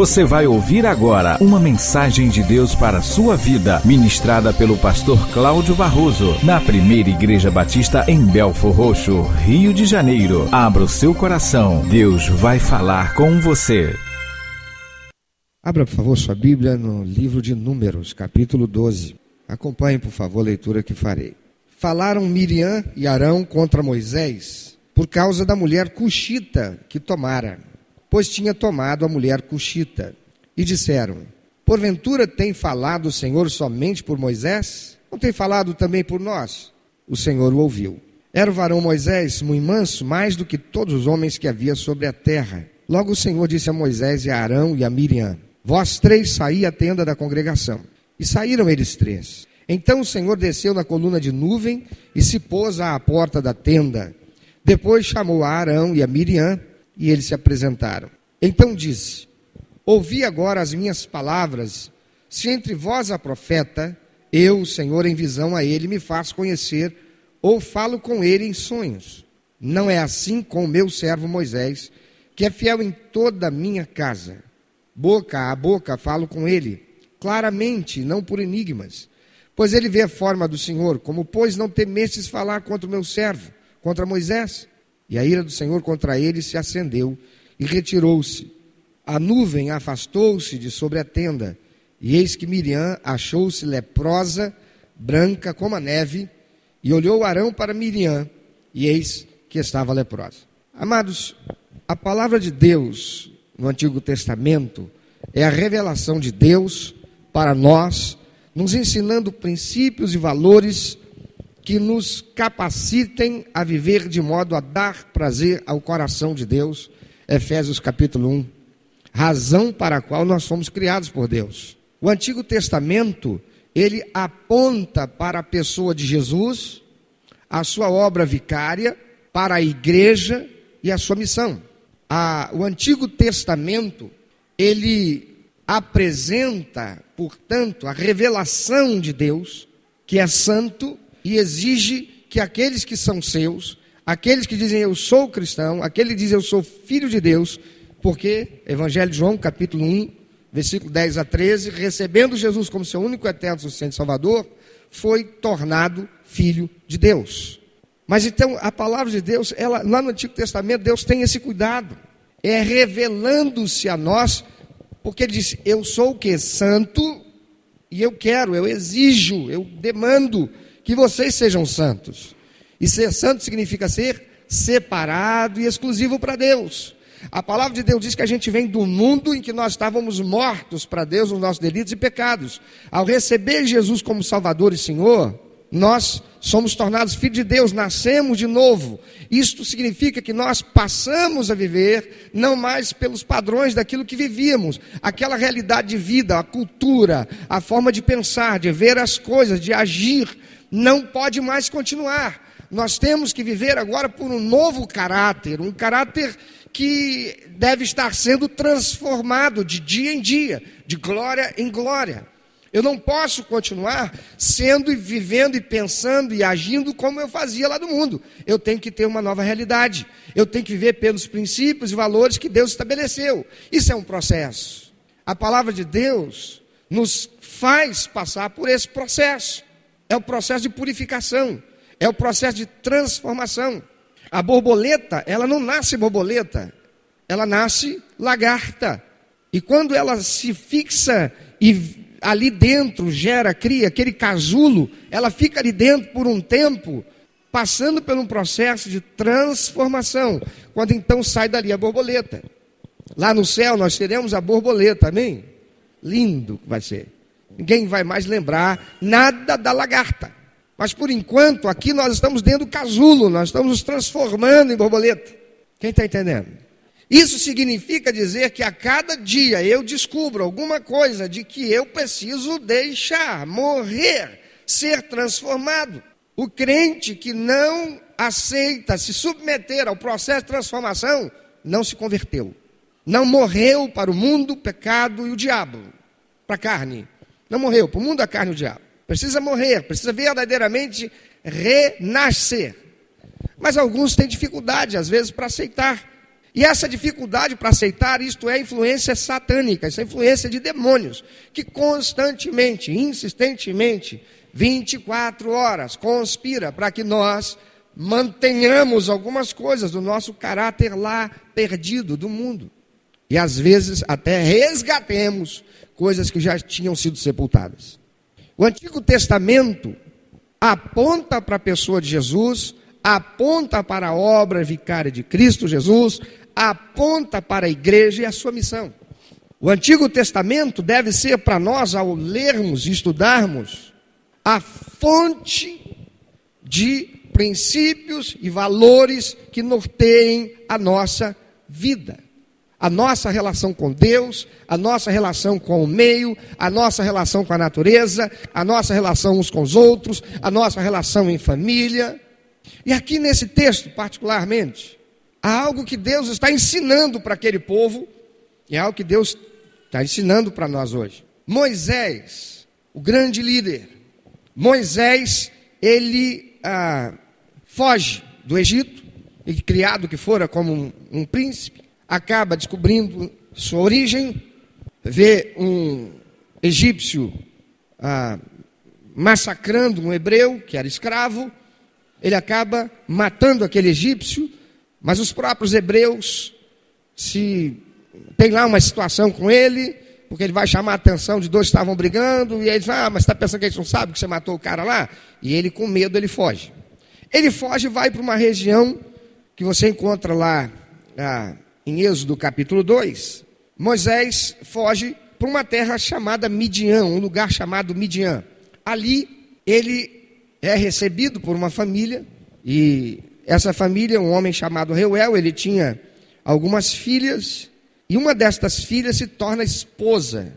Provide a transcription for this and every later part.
Você vai ouvir agora uma mensagem de Deus para a sua vida, ministrada pelo pastor Cláudio Barroso, na primeira Igreja Batista em Belfor Roxo, Rio de Janeiro. Abra o seu coração, Deus vai falar com você. Abra, por favor, sua Bíblia no livro de Números, capítulo 12. Acompanhe, por favor, a leitura que farei. Falaram Miriam e Arão contra Moisés por causa da mulher cuxita que tomara pois tinha tomado a mulher cuxita. E disseram: Porventura tem falado o Senhor somente por Moisés? Não tem falado também por nós? O Senhor o ouviu. Era o varão Moisés muito manso, mais do que todos os homens que havia sobre a terra. Logo o Senhor disse a Moisés e a Arão e a Miriam: Vós três saí à tenda da congregação. E saíram eles três. Então o Senhor desceu na coluna de nuvem e se pôs à porta da tenda. Depois chamou a Arão e a Miriam e eles se apresentaram. Então disse: Ouvi agora as minhas palavras. Se entre vós há profeta, eu, Senhor, em visão a ele me faço conhecer, ou falo com ele em sonhos. Não é assim com o meu servo Moisés, que é fiel em toda a minha casa. Boca a boca falo com ele, claramente, não por enigmas. Pois ele vê a forma do Senhor, como pois não temestes falar contra o meu servo, contra Moisés? E a ira do Senhor contra ele se acendeu e retirou-se. A nuvem afastou-se de sobre a tenda, e eis que Miriam achou-se leprosa, branca como a neve, e olhou Arão para Miriam, e eis que estava leprosa. Amados, a palavra de Deus no Antigo Testamento é a revelação de Deus para nós, nos ensinando princípios e valores que nos capacitem a viver de modo a dar prazer ao coração de Deus. Efésios capítulo 1. Razão para a qual nós fomos criados por Deus. O Antigo Testamento, ele aponta para a pessoa de Jesus, a sua obra vicária, para a igreja e a sua missão. A, o Antigo Testamento, ele apresenta, portanto, a revelação de Deus, que é santo, e exige que aqueles que são seus, aqueles que dizem eu sou cristão, aquele que diz eu sou filho de Deus, porque Evangelho de João, capítulo 1, versículo 10 a 13, recebendo Jesus como seu único eterno suficiente Salvador, foi tornado filho de Deus. Mas então a palavra de Deus, ela, lá no Antigo Testamento, Deus tem esse cuidado, é revelando-se a nós, porque ele disse: Eu sou o que? Santo, e eu quero, eu exijo, eu demando que vocês sejam santos. E ser santo significa ser separado e exclusivo para Deus. A palavra de Deus diz que a gente vem do mundo em que nós estávamos mortos para Deus nos nossos delitos e pecados. Ao receber Jesus como Salvador e Senhor, nós somos tornados filhos de Deus, nascemos de novo. Isto significa que nós passamos a viver não mais pelos padrões daquilo que vivíamos, aquela realidade de vida, a cultura, a forma de pensar, de ver as coisas, de agir não pode mais continuar. Nós temos que viver agora por um novo caráter, um caráter que deve estar sendo transformado de dia em dia, de glória em glória. Eu não posso continuar sendo e vivendo e pensando e agindo como eu fazia lá do mundo. Eu tenho que ter uma nova realidade. Eu tenho que viver pelos princípios e valores que Deus estabeleceu. Isso é um processo. A palavra de Deus nos faz passar por esse processo é o processo de purificação, é o processo de transformação. A borboleta, ela não nasce borboleta, ela nasce lagarta. E quando ela se fixa e ali dentro gera, cria aquele casulo, ela fica ali dentro por um tempo, passando por um processo de transformação. Quando então sai dali a borboleta. Lá no céu nós teremos a borboleta, amém? Lindo que vai ser ninguém vai mais lembrar nada da lagarta. Mas por enquanto, aqui nós estamos dentro do casulo, nós estamos nos transformando em borboleta. Quem está entendendo? Isso significa dizer que a cada dia eu descubro alguma coisa de que eu preciso deixar, morrer, ser transformado. O crente que não aceita se submeter ao processo de transformação não se converteu. Não morreu para o mundo, o pecado e o diabo, para a carne. Não morreu, para o mundo da carne e o diabo. Precisa morrer, precisa verdadeiramente renascer. Mas alguns têm dificuldade, às vezes, para aceitar. E essa dificuldade para aceitar isto é influência satânica, essa é influência de demônios, que constantemente, insistentemente, 24 horas conspira para que nós mantenhamos algumas coisas do nosso caráter lá perdido do mundo. E às vezes até resgatemos coisas que já tinham sido sepultadas. O Antigo Testamento aponta para a pessoa de Jesus, aponta para a obra vicária de Cristo Jesus, aponta para a igreja e a sua missão. O Antigo Testamento deve ser para nós, ao lermos e estudarmos, a fonte de princípios e valores que norteiem a nossa vida. A nossa relação com Deus, a nossa relação com o meio, a nossa relação com a natureza, a nossa relação uns com os outros, a nossa relação em família. E aqui nesse texto, particularmente, há algo que Deus está ensinando para aquele povo, e é algo que Deus está ensinando para nós hoje. Moisés, o grande líder, Moisés, ele ah, foge do Egito, criado que fora como um, um príncipe, acaba descobrindo sua origem, vê um egípcio ah, massacrando um hebreu que era escravo, ele acaba matando aquele egípcio, mas os próprios hebreus se tem lá uma situação com ele, porque ele vai chamar a atenção de dois que estavam brigando, e eles falam, ah, mas está pensando que eles não sabem que você matou o cara lá? E ele, com medo, ele foge. Ele foge e vai para uma região que você encontra lá ah, em Êxodo capítulo 2. Moisés foge para uma terra chamada Midian, um lugar chamado Midian. Ali ele é recebido por uma família, e essa família, um homem chamado Reuel, ele tinha algumas filhas, e uma destas filhas se torna esposa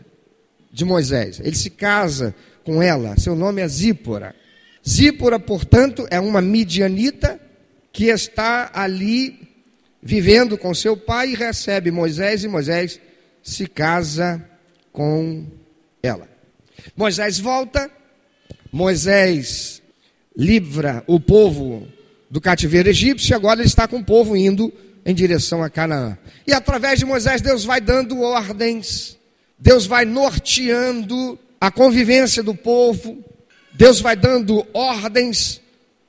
de Moisés. Ele se casa com ela, seu nome é Zípora. Zípora, portanto, é uma midianita que está ali vivendo com seu pai e recebe Moisés, e Moisés se casa com ela. Moisés volta, Moisés livra o povo do cativeiro egípcio, e agora ele está com o povo indo em direção a Canaã. E através de Moisés, Deus vai dando ordens, Deus vai norteando a convivência do povo, Deus vai dando ordens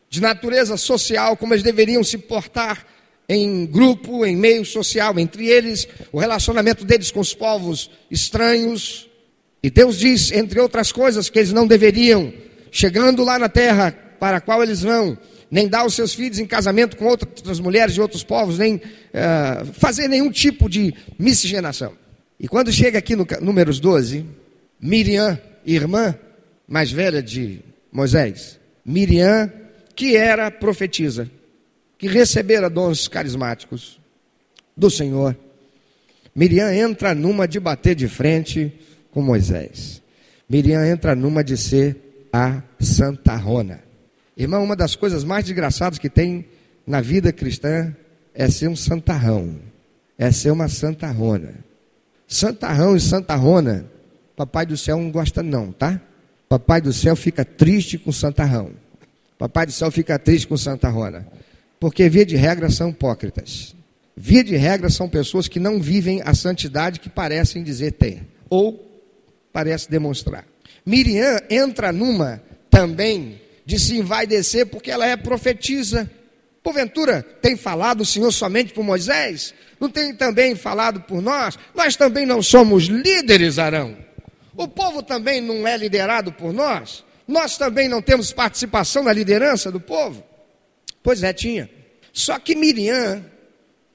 de natureza social, como eles deveriam se portar em grupo, em meio social, entre eles, o relacionamento deles com os povos estranhos. E Deus diz, entre outras coisas, que eles não deveriam, chegando lá na terra para a qual eles vão, nem dar os seus filhos em casamento com outras mulheres de outros povos, nem uh, fazer nenhum tipo de miscigenação. E quando chega aqui no Números 12, Miriam, irmã, mais velha de Moisés, Miriam, que era profetisa, que recebera dons carismáticos do Senhor. Miriam entra numa de bater de frente com Moisés. Miriam entra numa de ser a santarrona. Irmão, uma das coisas mais desgraçadas que tem na vida cristã é ser um santarrão, é ser uma santarrona. Santarrão e santarrona, papai do céu não gosta não, tá? Papai do céu fica triste com santarrão. Papai do céu fica triste com santarrona. Porque via de regra são hipócritas. Via de regra são pessoas que não vivem a santidade que parecem dizer ter. Ou parece demonstrar. Miriam entra numa também de se descer porque ela é profetisa. Porventura, tem falado o Senhor somente por Moisés? Não tem também falado por nós? Nós também não somos líderes, Arão. O povo também não é liderado por nós? Nós também não temos participação na liderança do povo? Pois é, tinha. Só que Miriam,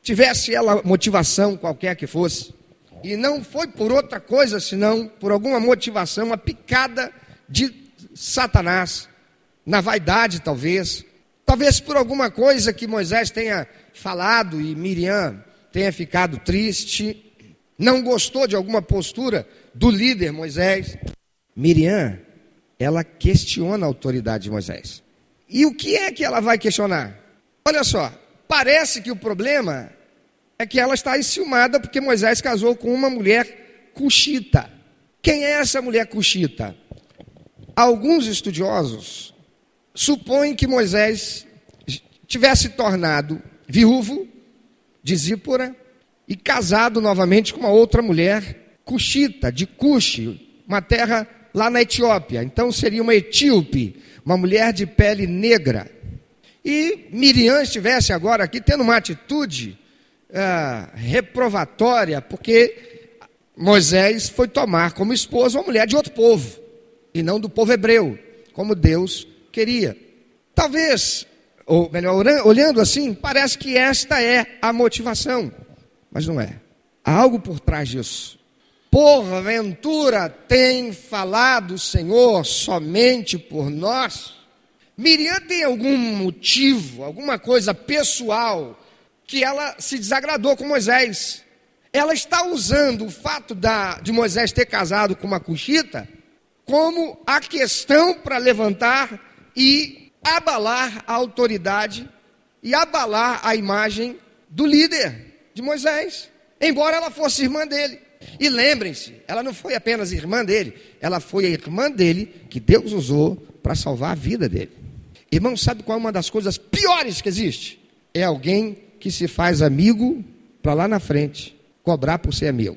tivesse ela motivação qualquer que fosse, e não foi por outra coisa senão por alguma motivação, uma picada de Satanás, na vaidade talvez, talvez por alguma coisa que Moisés tenha falado e Miriam tenha ficado triste, não gostou de alguma postura do líder Moisés. Miriam, ela questiona a autoridade de Moisés. E o que é que ela vai questionar? Olha só, parece que o problema é que ela está enciumada porque Moisés casou com uma mulher cuxita. Quem é essa mulher cuxita? Alguns estudiosos supõem que Moisés tivesse tornado viúvo de Zípora e casado novamente com uma outra mulher, Cuxita, de Cuxi, uma terra lá na Etiópia. Então seria uma etíope, uma mulher de pele negra. E Miriam estivesse agora aqui tendo uma atitude uh, reprovatória, porque Moisés foi tomar como esposa uma mulher de outro povo, e não do povo hebreu, como Deus queria. Talvez, ou melhor, olhando assim, parece que esta é a motivação, mas não é. Há algo por trás disso. Porventura tem falado o Senhor somente por nós? Miriam tem algum motivo, alguma coisa pessoal que ela se desagradou com Moisés. Ela está usando o fato da, de Moisés ter casado com uma cuxita como a questão para levantar e abalar a autoridade e abalar a imagem do líder de Moisés, embora ela fosse irmã dele. E lembrem-se, ela não foi apenas irmã dele, ela foi a irmã dele que Deus usou para salvar a vida dele. Irmão, sabe qual é uma das coisas piores que existe? É alguém que se faz amigo para lá na frente cobrar por ser amigo.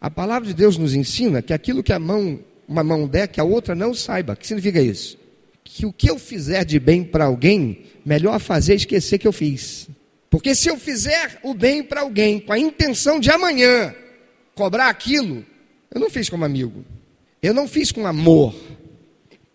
A palavra de Deus nos ensina que aquilo que a mão, uma mão der, que a outra não saiba. O que significa isso? Que o que eu fizer de bem para alguém, melhor fazer é esquecer que eu fiz. Porque se eu fizer o bem para alguém com a intenção de amanhã cobrar aquilo, eu não fiz como amigo. Eu não fiz com amor.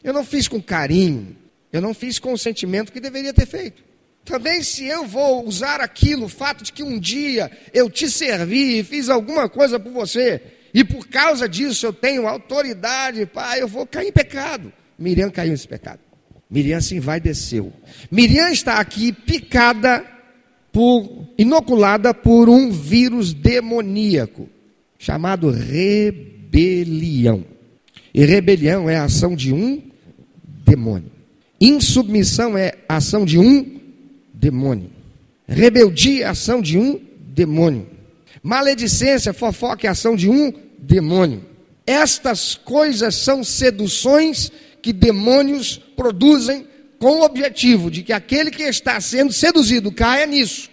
Eu não fiz com carinho. Eu não fiz com o sentimento que deveria ter feito. Também se eu vou usar aquilo, o fato de que um dia eu te servi e fiz alguma coisa por você, e por causa disso eu tenho autoridade, pai, eu vou cair em pecado. Miriam caiu nesse pecado. Miriam se envaideceu. Miriam está aqui picada por inoculada por um vírus demoníaco chamado rebelião. E rebelião é a ação de um demônio. Insubmissão é a ação de um demônio. Rebeldia é ação de um demônio. Maledicência, fofoca é ação de um demônio. Estas coisas são seduções que demônios produzem com o objetivo de que aquele que está sendo seduzido caia nisso,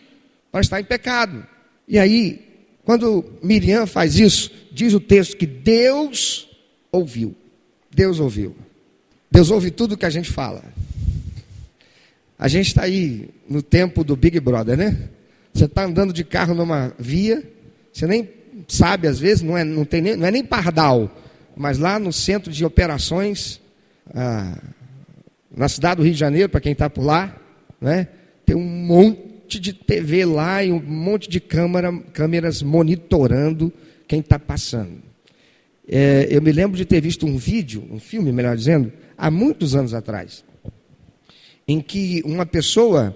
para estar em pecado. E aí, quando Miriam faz isso, diz o texto que Deus ouviu. Deus ouviu. Deus ouve tudo que a gente fala. A gente está aí no tempo do Big Brother, né? Você está andando de carro numa via, você nem sabe às vezes, não é, não tem nem, não é nem pardal, mas lá no centro de operações, ah, na cidade do Rio de Janeiro, para quem está por lá, né? Tem um monte de TV lá e um monte de câmera, câmeras monitorando quem está passando. É, eu me lembro de ter visto um vídeo, um filme, melhor dizendo, há muitos anos atrás em que uma pessoa,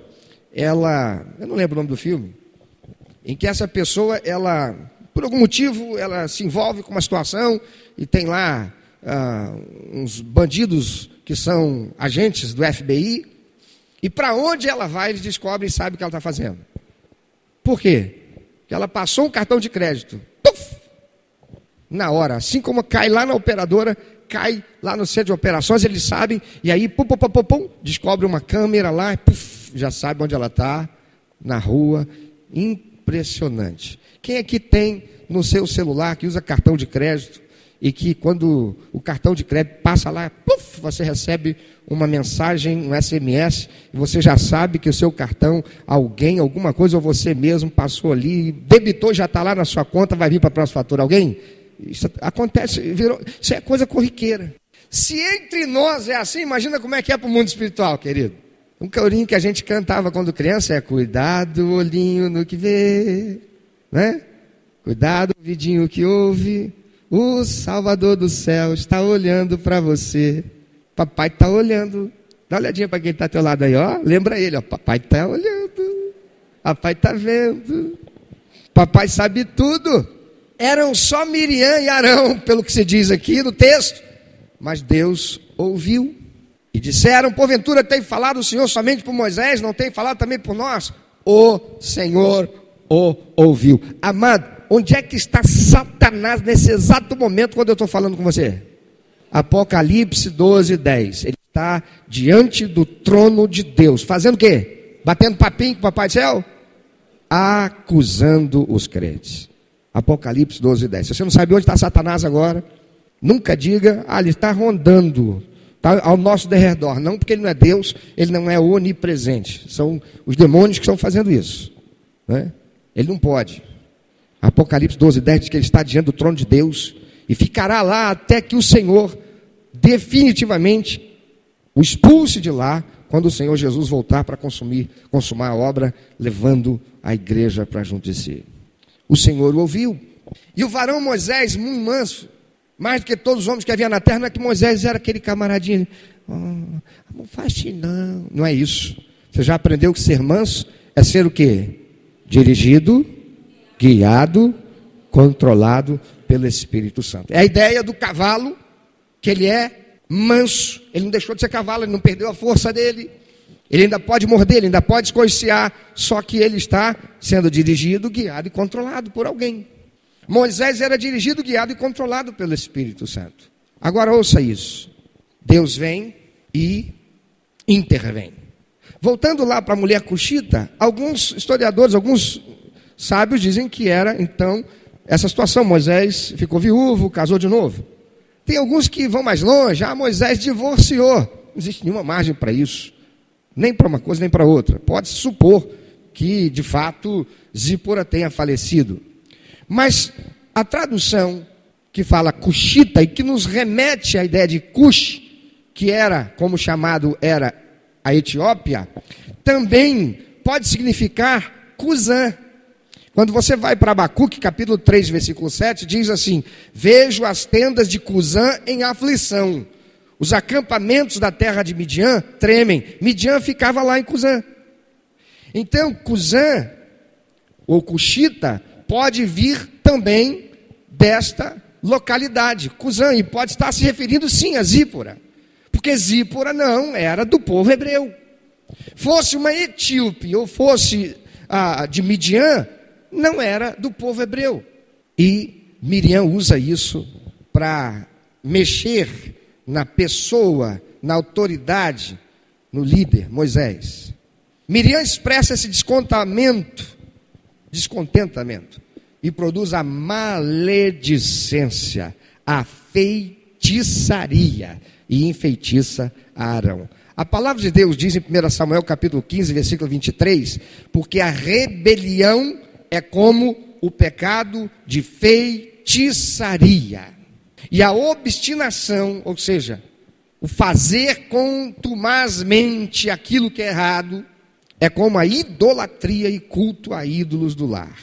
ela, eu não lembro o nome do filme, em que essa pessoa, ela, por algum motivo, ela se envolve com uma situação e tem lá ah, uns bandidos que são agentes do FBI, e para onde ela vai, eles descobrem e sabem o que ela está fazendo. Por quê? Porque ela passou um cartão de crédito. Puf! Na hora, assim como cai lá na operadora, cai lá no centro de operações, eles sabem, e aí, pum, pum, pum, pum, pum descobre uma câmera lá, puf, já sabe onde ela está, na rua. Impressionante. Quem aqui tem no seu celular que usa cartão de crédito e que quando o cartão de crédito passa lá, puf, você recebe uma mensagem, um SMS, e você já sabe que o seu cartão, alguém, alguma coisa, ou você mesmo passou ali, debitou, já está lá na sua conta, vai vir para a próxima fatura. Alguém? Isso acontece, virou, isso é coisa corriqueira. Se entre nós é assim, imagina como é que é para o mundo espiritual, querido. Um corinho que a gente cantava quando criança é cuidado, olhinho no que vê, né? Cuidado, vidinho que ouve. O Salvador do céu está olhando para você. Papai está olhando. Dá uma olhadinha para quem está ao teu lado aí, ó. Lembra ele, ó. Papai está olhando. Papai está vendo. Papai sabe tudo eram só Miriam e Arão, pelo que se diz aqui no texto. Mas Deus ouviu. E disseram: Porventura tem falado o Senhor somente por Moisés, não tem falado também por nós? O Senhor o ouviu. Amado, onde é que está Satanás nesse exato momento quando eu estou falando com você? Apocalipse 12, 10. Ele está diante do trono de Deus. Fazendo o quê? Batendo papinho com o Papai do céu? acusando os crentes. Apocalipse 12, 10. Se você não sabe onde está Satanás agora, nunca diga, ah, ele está rondando, está ao nosso derredor. Não, porque ele não é Deus, ele não é onipresente. São os demônios que estão fazendo isso. Né? Ele não pode. Apocalipse 12, 10 diz que ele está diante do trono de Deus e ficará lá até que o Senhor definitivamente o expulse de lá quando o Senhor Jesus voltar para consumir, consumar a obra, levando a igreja para junto de si. O Senhor o ouviu. E o varão Moisés, muito manso, mais do que todos os homens que havia na terra, não é que Moisés era aquele camaradinho. Oh, não faz assim, não. Não é isso. Você já aprendeu que ser manso é ser o quê? Dirigido, guiado, controlado pelo Espírito Santo. É a ideia do cavalo, que ele é manso. Ele não deixou de ser cavalo, ele não perdeu a força dele. Ele ainda pode morder, ele ainda pode escoiciar, só que ele está sendo dirigido, guiado e controlado por alguém. Moisés era dirigido, guiado e controlado pelo Espírito Santo. Agora ouça isso. Deus vem e intervém. Voltando lá para a mulher cuxita, alguns historiadores, alguns sábios dizem que era então essa situação. Moisés ficou viúvo, casou de novo. Tem alguns que vão mais longe. Ah, Moisés divorciou. Não existe nenhuma margem para isso. Nem para uma coisa, nem para outra. Pode-se supor que, de fato, Zípora tenha falecido. Mas a tradução que fala Cuxita e que nos remete à ideia de Cush, que era, como chamado era a Etiópia, também pode significar Cusã. Quando você vai para Abacuque, capítulo 3, versículo 7, diz assim: Vejo as tendas de Cusã em aflição. Os acampamentos da terra de Midian tremem. Midian ficava lá em Cusã. Então, Cusã, ou Cuxita, pode vir também desta localidade, Cusã, e pode estar se referindo sim a Zípora, porque Zípora não era do povo hebreu. Fosse uma etíope ou fosse ah, de Midian, não era do povo hebreu. E Miriam usa isso para mexer na pessoa, na autoridade, no líder, Moisés. Miriam expressa esse descontamento, descontentamento, e produz a maledicência, a feitiçaria, e enfeitiça Arão. A palavra de Deus diz em 1 Samuel capítulo 15, versículo 23, porque a rebelião é como o pecado de feitiçaria. E a obstinação, ou seja, o fazer contumazmente aquilo que é errado, é como a idolatria e culto a ídolos do lar.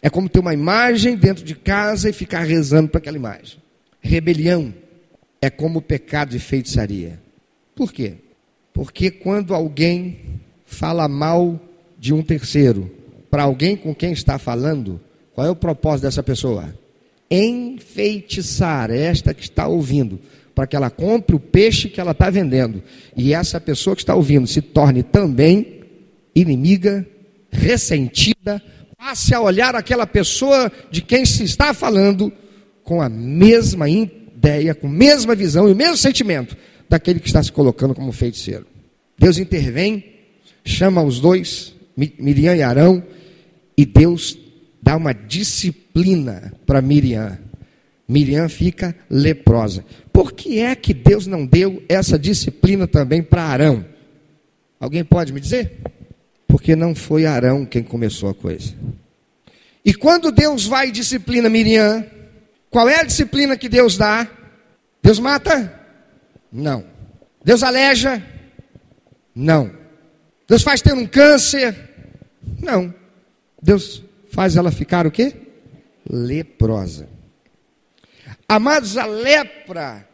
É como ter uma imagem dentro de casa e ficar rezando para aquela imagem. Rebelião é como o pecado de feitiçaria. Por quê? Porque quando alguém fala mal de um terceiro, para alguém com quem está falando, qual é o propósito dessa pessoa? Enfeitiçar esta que está ouvindo, para que ela compre o peixe que ela está vendendo. E essa pessoa que está ouvindo se torne também inimiga, ressentida, passe a olhar aquela pessoa de quem se está falando com a mesma ideia, com a mesma visão e o mesmo sentimento daquele que está se colocando como feiticeiro. Deus intervém, chama os dois, Miriam e Arão, e Deus dá uma disciplina para Miriam. Miriam fica leprosa. Por que é que Deus não deu essa disciplina também para Arão? Alguém pode me dizer? Porque não foi Arão quem começou a coisa. E quando Deus vai e disciplina Miriam, qual é a disciplina que Deus dá? Deus mata? Não. Deus aleja? Não. Deus faz ter um câncer? Não. Deus faz ela ficar o quê? Leprosa. Amados, a lepra,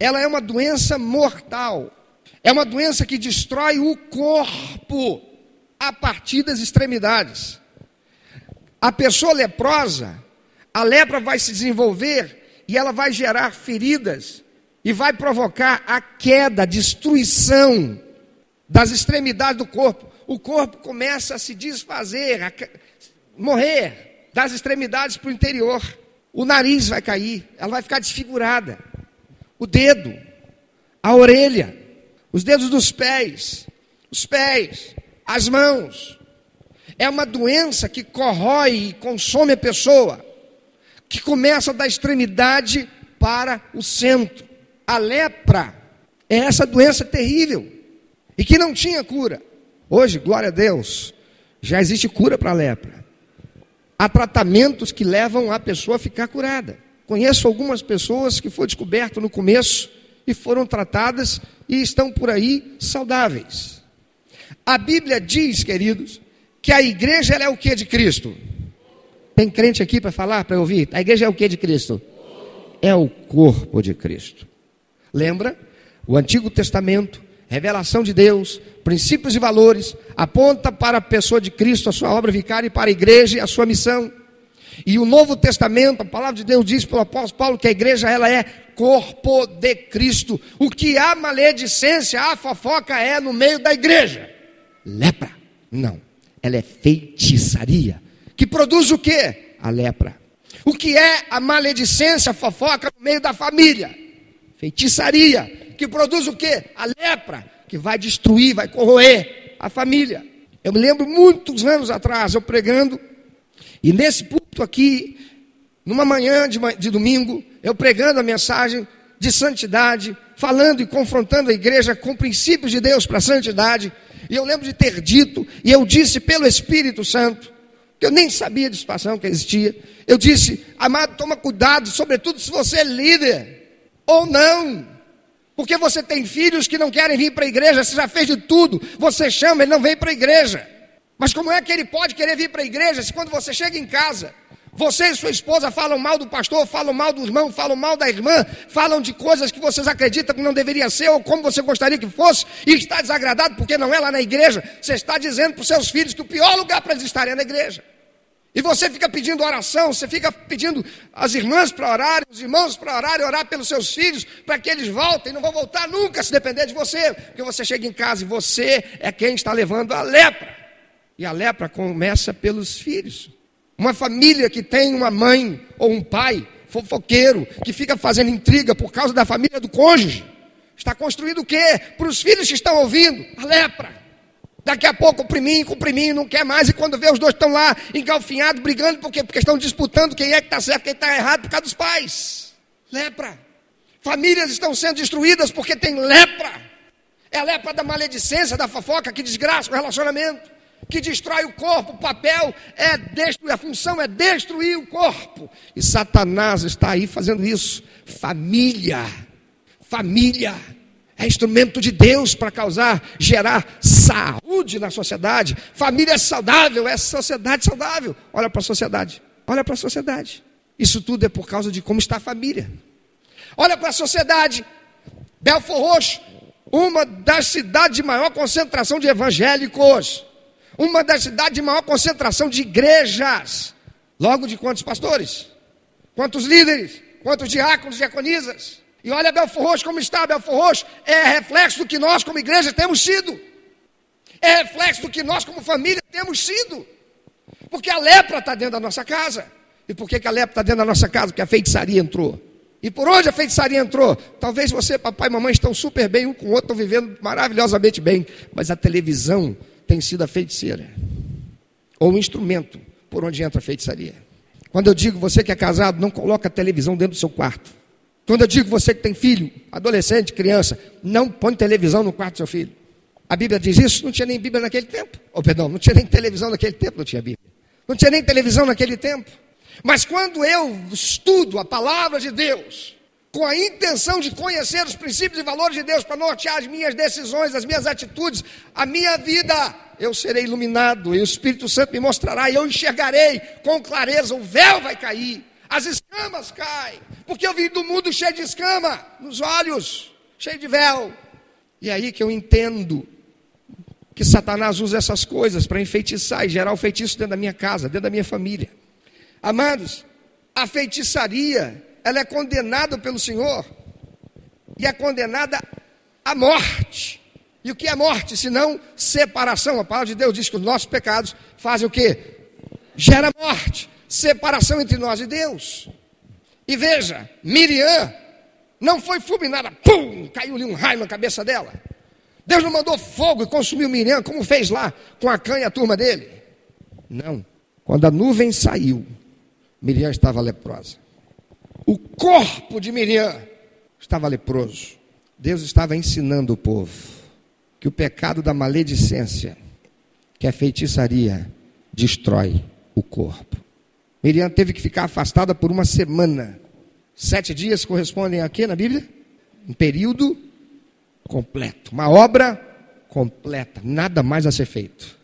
ela é uma doença mortal. É uma doença que destrói o corpo a partir das extremidades. A pessoa leprosa, a lepra vai se desenvolver e ela vai gerar feridas e vai provocar a queda, a destruição das extremidades do corpo o corpo começa a se desfazer, a morrer das extremidades para o interior. O nariz vai cair, ela vai ficar desfigurada. O dedo, a orelha, os dedos dos pés, os pés, as mãos. É uma doença que corrói e consome a pessoa, que começa da extremidade para o centro. A lepra é essa doença terrível e que não tinha cura. Hoje, glória a Deus, já existe cura para a lepra. Há tratamentos que levam a pessoa a ficar curada. Conheço algumas pessoas que foi descoberto no começo e foram tratadas e estão por aí saudáveis. A Bíblia diz, queridos, que a igreja é o que de Cristo? Tem crente aqui para falar, para ouvir? A igreja é o que de Cristo? É o corpo de Cristo. Lembra? O Antigo Testamento, revelação de Deus, princípios e valores, aponta para a pessoa de Cristo, a sua obra vicária, e para a igreja a sua missão. E o Novo Testamento, a palavra de Deus diz pelo apóstolo Paulo que a igreja ela é corpo de Cristo. O que há maledicência, há fofoca é no meio da igreja. Lepra? Não. Ela é feitiçaria. Que produz o que? A lepra. O que é a maledicência, a fofoca no meio da família? Feitiçaria. Que produz o que? A lepra. Que vai destruir, vai corroer a família. Eu me lembro muitos anos atrás, eu pregando e nesse púlpito aqui, numa manhã de, de domingo, eu pregando a mensagem de santidade, falando e confrontando a igreja com princípios de Deus para a santidade. E eu lembro de ter dito, e eu disse pelo Espírito Santo, que eu nem sabia de situação que existia. Eu disse, amado, toma cuidado, sobretudo se você é líder, ou não. Porque você tem filhos que não querem vir para a igreja, você já fez de tudo, você chama, ele não vem para a igreja. Mas como é que ele pode querer vir para a igreja se quando você chega em casa, você e sua esposa falam mal do pastor, falam mal do irmão, falam mal da irmã, falam de coisas que vocês acreditam que não deveria ser ou como você gostaria que fosse, e está desagradado porque não é lá na igreja. Você está dizendo para os seus filhos que o pior lugar para eles estarem é na igreja. E você fica pedindo oração, você fica pedindo as irmãs para orarem, os irmãos para orarem, orar pelos seus filhos, para que eles voltem, não vão voltar nunca se depender de você, porque você chega em casa e você é quem está levando a lepra. E a lepra começa pelos filhos. Uma família que tem uma mãe ou um pai fofoqueiro, que fica fazendo intriga por causa da família do cônjuge, está construindo o quê? Para os filhos que estão ouvindo, a lepra. Daqui a pouco compriminho, compriminho, não quer mais, e quando vê os dois estão lá engalfinhados, brigando, por quê? Porque estão disputando quem é que está certo, quem está errado, por causa dos pais. Lepra. Famílias estão sendo destruídas porque tem lepra. É a lepra da maledicência, da fofoca que desgraça o relacionamento que destrói o corpo. O papel é destruir, a função é destruir o corpo. E Satanás está aí fazendo isso. Família, família é instrumento de Deus para causar, gerar saúde na sociedade. Família saudável é sociedade saudável. Olha para a sociedade, olha para a sociedade. Isso tudo é por causa de como está a família. Olha para a sociedade. Belfor Roxo, uma das cidades de maior concentração de evangélicos uma das cidades de maior concentração de igrejas. Logo de quantos pastores? Quantos líderes? Quantos diáconos, diaconisas? E olha Belfor Roxo como está, Belfor Roxo é reflexo do que nós como igreja temos sido. É reflexo do que nós como família temos sido. Porque a lepra está dentro da nossa casa. E por que, que a lepra está dentro da nossa casa? Porque a feitiçaria entrou. E por onde a feitiçaria entrou? Talvez você, papai e mamãe estão super bem, um com o outro, estão vivendo maravilhosamente bem. Mas a televisão tem sido a feiticeira, ou o instrumento por onde entra a feitiçaria. Quando eu digo você que é casado, não coloca a televisão dentro do seu quarto. Quando eu digo você que tem filho, adolescente, criança, não põe televisão no quarto do seu filho. A Bíblia diz isso? Não tinha nem Bíblia naquele tempo. Ou oh, perdão, não tinha nem televisão naquele tempo, não tinha Bíblia. Não tinha nem televisão naquele tempo. Mas quando eu estudo a palavra de Deus, com a intenção de conhecer os princípios e valores de Deus para nortear as minhas decisões, as minhas atitudes, a minha vida, eu serei iluminado e o Espírito Santo me mostrará e eu enxergarei com clareza, o véu vai cair, as escamas caem, porque eu vim do mundo cheio de escama nos olhos, cheio de véu. E é aí que eu entendo que Satanás usa essas coisas para enfeitiçar e gerar o feitiço dentro da minha casa, dentro da minha família. Amados, a feitiçaria ela é condenada pelo Senhor e é condenada à morte. E o que é morte? Senão separação. A palavra de Deus diz que os nossos pecados fazem o que? Gera morte, separação entre nós e Deus. E veja, Miriam não foi fulminada, pum, caiu-lhe um raio na cabeça dela. Deus não mandou fogo e consumiu Miriam, como fez lá com a cã e a turma dele. Não. Quando a nuvem saiu, Miriam estava leprosa. O corpo de Miriam estava leproso. Deus estava ensinando o povo que o pecado da maledicência, que é feitiçaria, destrói o corpo. Miriam teve que ficar afastada por uma semana. Sete dias correspondem a quê na Bíblia? Um período completo, uma obra completa, nada mais a ser feito.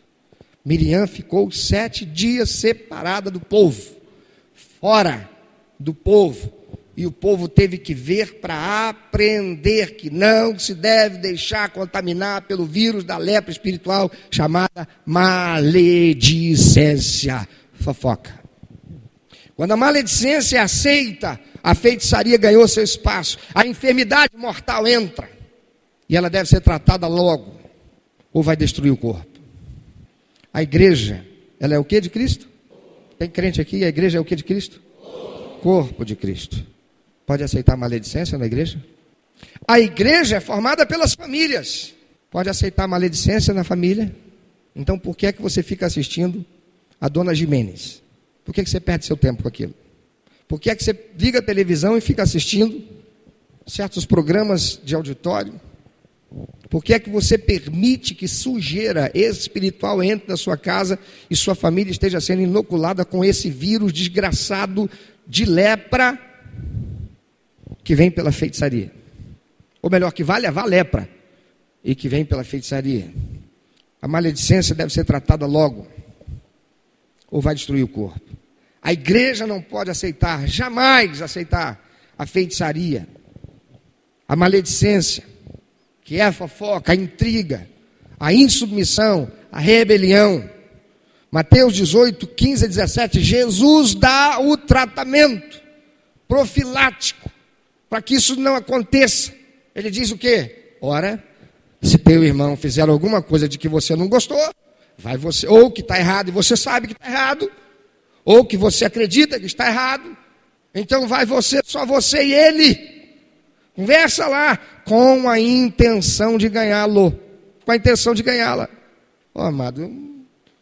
Miriam ficou sete dias separada do povo, fora do povo, e o povo teve que ver para aprender que não se deve deixar contaminar pelo vírus da lepra espiritual chamada maledicência, fofoca. Quando a maledicência é aceita, a feitiçaria ganhou seu espaço, a enfermidade mortal entra, e ela deve ser tratada logo, ou vai destruir o corpo. A igreja, ela é o que de Cristo? Tem crente aqui, a igreja é o que de Cristo? Corpo de Cristo. Pode aceitar maledicência na igreja? A igreja é formada pelas famílias. Pode aceitar maledicência na família? Então por que é que você fica assistindo a dona Jimenez? Por que, que você perde seu tempo com aquilo? Por que é que você liga a televisão e fica assistindo certos programas de auditório? Por que é que você permite que sujeira espiritual entre na sua casa e sua família esteja sendo inoculada com esse vírus desgraçado de lepra que vem pela feitiçaria. Ou melhor, que vai levar lepra e que vem pela feitiçaria. A maledicência deve ser tratada logo, ou vai destruir o corpo. A igreja não pode aceitar, jamais aceitar a feitiçaria, a maledicência, que é a fofoca, a intriga, a insubmissão, a rebelião. Mateus 18, 15 a 17, Jesus dá o tratamento profilático para que isso não aconteça. Ele diz o quê? Ora, se teu irmão fizer alguma coisa de que você não gostou, vai você, ou que está errado e você sabe que está errado, ou que você acredita que está errado, então vai você, só você e ele. Conversa lá com a intenção de ganhá-lo, com a intenção de ganhá-la. Oh, amado,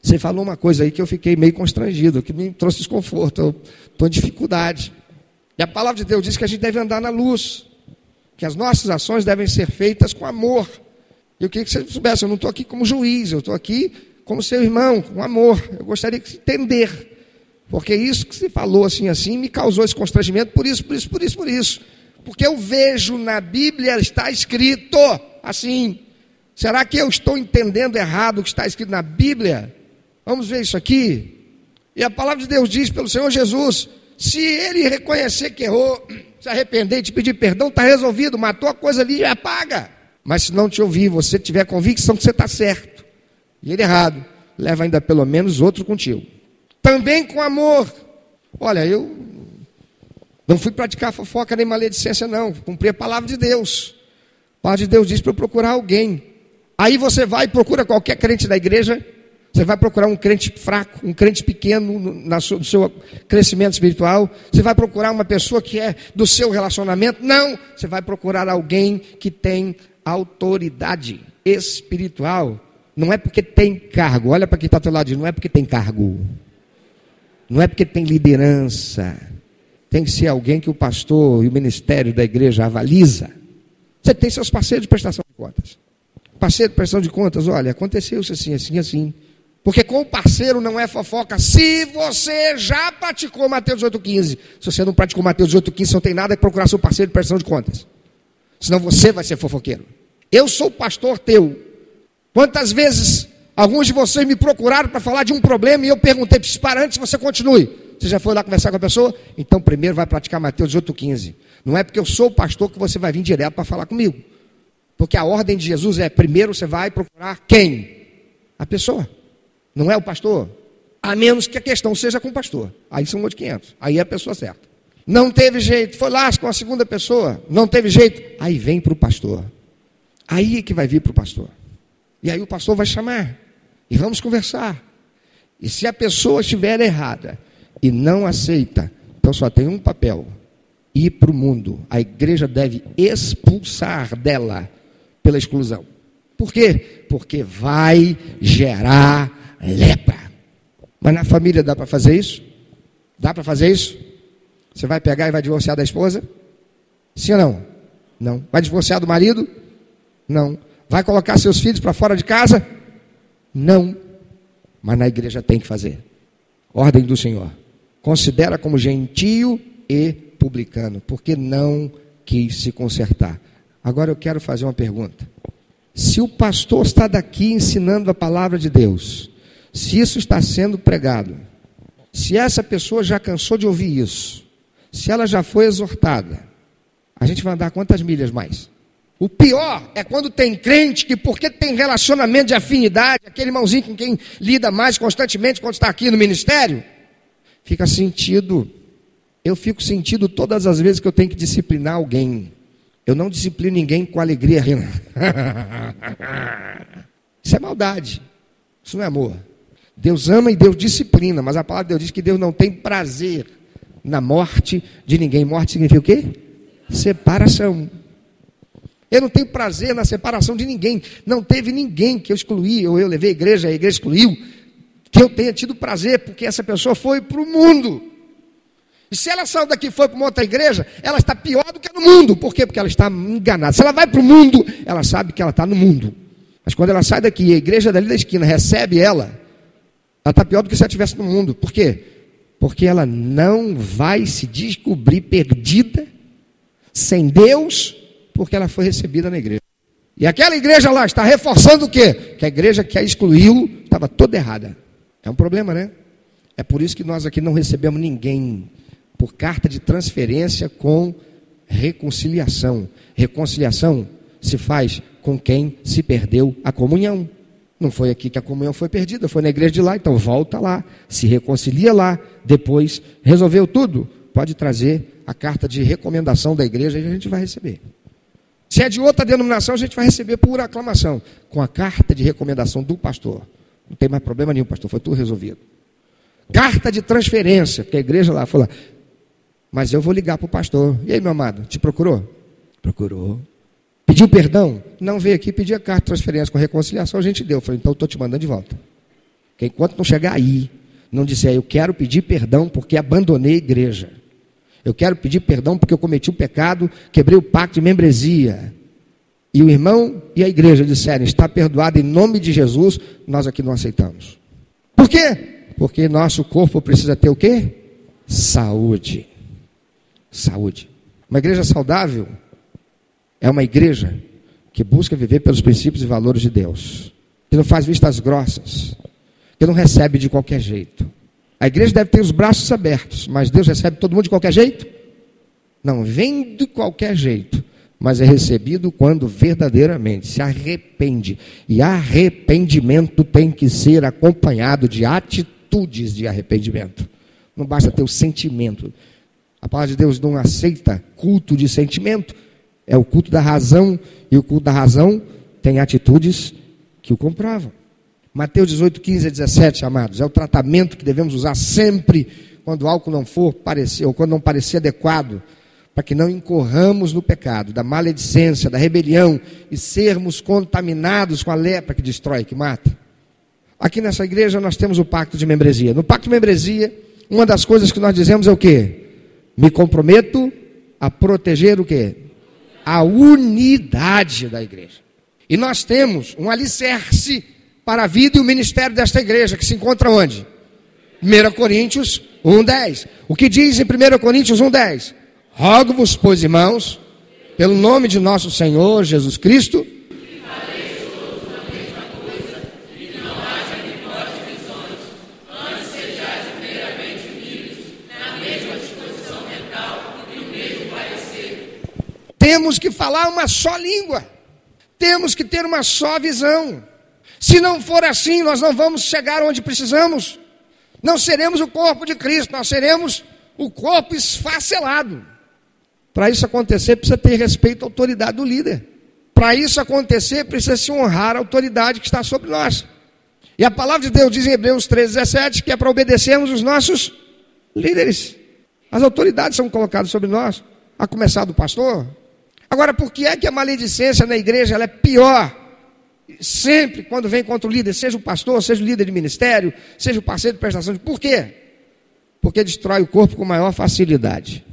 você falou uma coisa aí que eu fiquei meio constrangido, que me trouxe desconforto, estou em dificuldade. E a palavra de Deus diz que a gente deve andar na luz, que as nossas ações devem ser feitas com amor. Eu queria que você soubesse, eu não estou aqui como juiz, eu estou aqui como seu irmão, com amor. Eu gostaria de entender. Porque isso que você falou assim, assim, me causou esse constrangimento, por isso, por isso, por isso, por isso. Porque eu vejo na Bíblia, está escrito assim. Será que eu estou entendendo errado o que está escrito na Bíblia? Vamos ver isso aqui. E a palavra de Deus diz pelo Senhor Jesus: se ele reconhecer que errou, se arrepender e te pedir perdão, está resolvido, matou a coisa ali e apaga. Mas se não te ouvir, você tiver convicção que você está certo e ele errado, leva ainda pelo menos outro contigo. Também com amor. Olha, eu não fui praticar fofoca nem maledicência, não. Cumpri a palavra de Deus. A palavra de Deus diz para eu procurar alguém. Aí você vai e procura qualquer crente da igreja você vai procurar um crente fraco, um crente pequeno no, seu, seu crescimento espiritual. Você vai procurar uma pessoa que é do seu relacionamento. Não, você vai procurar alguém que tem autoridade espiritual. Não é porque tem cargo. Olha para quem está ao teu lado, não é porque tem cargo. Não é porque tem liderança. Tem que ser alguém que o pastor e o ministério da igreja avaliza. Você tem seus parceiros de prestação de contas. Parceiro de prestação de contas, olha, aconteceu isso assim, assim, assim. Porque com o parceiro não é fofoca. Se você já praticou Mateus 8,15, se você não praticou Mateus 8,15, você não tem nada que procurar seu parceiro de prestação de contas. Senão você vai ser fofoqueiro. Eu sou pastor teu. Quantas vezes alguns de vocês me procuraram para falar de um problema e eu perguntei, para antes você continue. Você já foi lá conversar com a pessoa? Então primeiro vai praticar Mateus 8,15. Não é porque eu sou o pastor que você vai vir direto para falar comigo. Porque a ordem de Jesus é: primeiro você vai procurar quem? A pessoa. Não é o pastor? A menos que a questão seja com o pastor. Aí são outros 500. Aí é a pessoa certa. Não teve jeito, foi lá com a segunda pessoa. Não teve jeito. Aí vem para o pastor. Aí é que vai vir para o pastor. E aí o pastor vai chamar. E vamos conversar. E se a pessoa estiver errada e não aceita, então só tem um papel: ir para o mundo. A igreja deve expulsar dela pela exclusão. Por quê? Porque vai gerar lepra. Mas na família dá para fazer isso? Dá para fazer isso? Você vai pegar e vai divorciar da esposa? Sim ou não? Não. Vai divorciar do marido? Não. Vai colocar seus filhos para fora de casa? Não. Mas na igreja tem que fazer. Ordem do Senhor. Considera como gentio e publicano, porque não quis se consertar. Agora eu quero fazer uma pergunta. Se o pastor está daqui ensinando a palavra de Deus, se isso está sendo pregado, se essa pessoa já cansou de ouvir isso, se ela já foi exortada, a gente vai andar quantas milhas mais? O pior é quando tem crente que, porque tem relacionamento de afinidade, aquele irmãozinho com quem lida mais constantemente quando está aqui no ministério, fica sentido. Eu fico sentido todas as vezes que eu tenho que disciplinar alguém. Eu não disciplino ninguém com alegria. Isso é maldade. Isso não é amor. Deus ama e Deus disciplina, mas a palavra de Deus diz que Deus não tem prazer na morte de ninguém. Morte significa o quê? Separação. Eu não tenho prazer na separação de ninguém. Não teve ninguém que eu excluí, ou eu levei a igreja, a igreja excluiu, que eu tenha tido prazer, porque essa pessoa foi para o mundo. E se ela saiu daqui e foi para uma outra igreja, ela está pior do que no mundo. Por quê? Porque ela está enganada. Se ela vai para o mundo, ela sabe que ela está no mundo. Mas quando ela sai daqui e a igreja dali da esquina recebe ela, ela está pior do que se ela estivesse no mundo. Por quê? Porque ela não vai se descobrir perdida, sem Deus, porque ela foi recebida na igreja. E aquela igreja lá está reforçando o quê? Que a igreja que a excluiu estava toda errada. É um problema, né? É por isso que nós aqui não recebemos ninguém por carta de transferência com reconciliação. Reconciliação se faz com quem se perdeu a comunhão. Não foi aqui que a comunhão foi perdida, foi na igreja de lá, então volta lá, se reconcilia lá, depois resolveu tudo, pode trazer a carta de recomendação da igreja e a gente vai receber. Se é de outra denominação, a gente vai receber por aclamação, com a carta de recomendação do pastor. Não tem mais problema nenhum, pastor, foi tudo resolvido. Carta de transferência, porque a igreja lá falou, mas eu vou ligar para o pastor. E aí, meu amado, te procurou? Procurou. Pediu perdão? Não veio aqui pedir a carta de transferência com reconciliação, a gente deu. Eu falei, então estou te mandando de volta. Porque enquanto não chegar aí, não disser, eu quero pedir perdão porque abandonei a igreja. Eu quero pedir perdão porque eu cometi o um pecado, quebrei o pacto de membresia. E o irmão e a igreja disserem, está perdoado em nome de Jesus, nós aqui não aceitamos. Por quê? Porque nosso corpo precisa ter o quê? Saúde. Saúde. Uma igreja saudável é uma igreja que busca viver pelos princípios e valores de Deus, que não faz vistas grossas, que não recebe de qualquer jeito, a igreja deve ter os braços abertos, mas Deus recebe todo mundo de qualquer jeito? Não, vem de qualquer jeito, mas é recebido quando verdadeiramente se arrepende. E arrependimento tem que ser acompanhado de atitudes de arrependimento. Não basta ter o sentimento. A palavra de Deus não aceita culto de sentimento, é o culto da razão, e o culto da razão tem atitudes que o comprovam. Mateus 18, 15 a 17, amados, é o tratamento que devemos usar sempre quando o álcool não for parecer, ou quando não parecer adequado, para que não incorramos no pecado, da maledicência, da rebelião e sermos contaminados com a lepra que destrói, que mata. Aqui nessa igreja nós temos o pacto de membresia. No pacto de membresia, uma das coisas que nós dizemos é o quê? Me comprometo a proteger o quê? A unidade da igreja. E nós temos um alicerce para a vida e o ministério desta igreja, que se encontra onde? 1 Coríntios 1,10. O que diz em 1 Coríntios 1,10? Rogo-vos, pois, irmãos, pelo nome de nosso Senhor Jesus Cristo, Temos que falar uma só língua. Temos que ter uma só visão. Se não for assim, nós não vamos chegar onde precisamos. Não seremos o corpo de Cristo, nós seremos o corpo esfacelado. Para isso acontecer, precisa ter respeito à autoridade do líder. Para isso acontecer, precisa se honrar a autoridade que está sobre nós. E a palavra de Deus diz em Hebreus 3,17 que é para obedecermos os nossos líderes. As autoridades são colocadas sobre nós, a começar do pastor. Agora, por que é que a maledicência na igreja é pior Sempre, quando vem contra o líder, seja o pastor, seja o líder de ministério, seja o parceiro de prestação de. Por quê? Porque destrói o corpo com maior facilidade.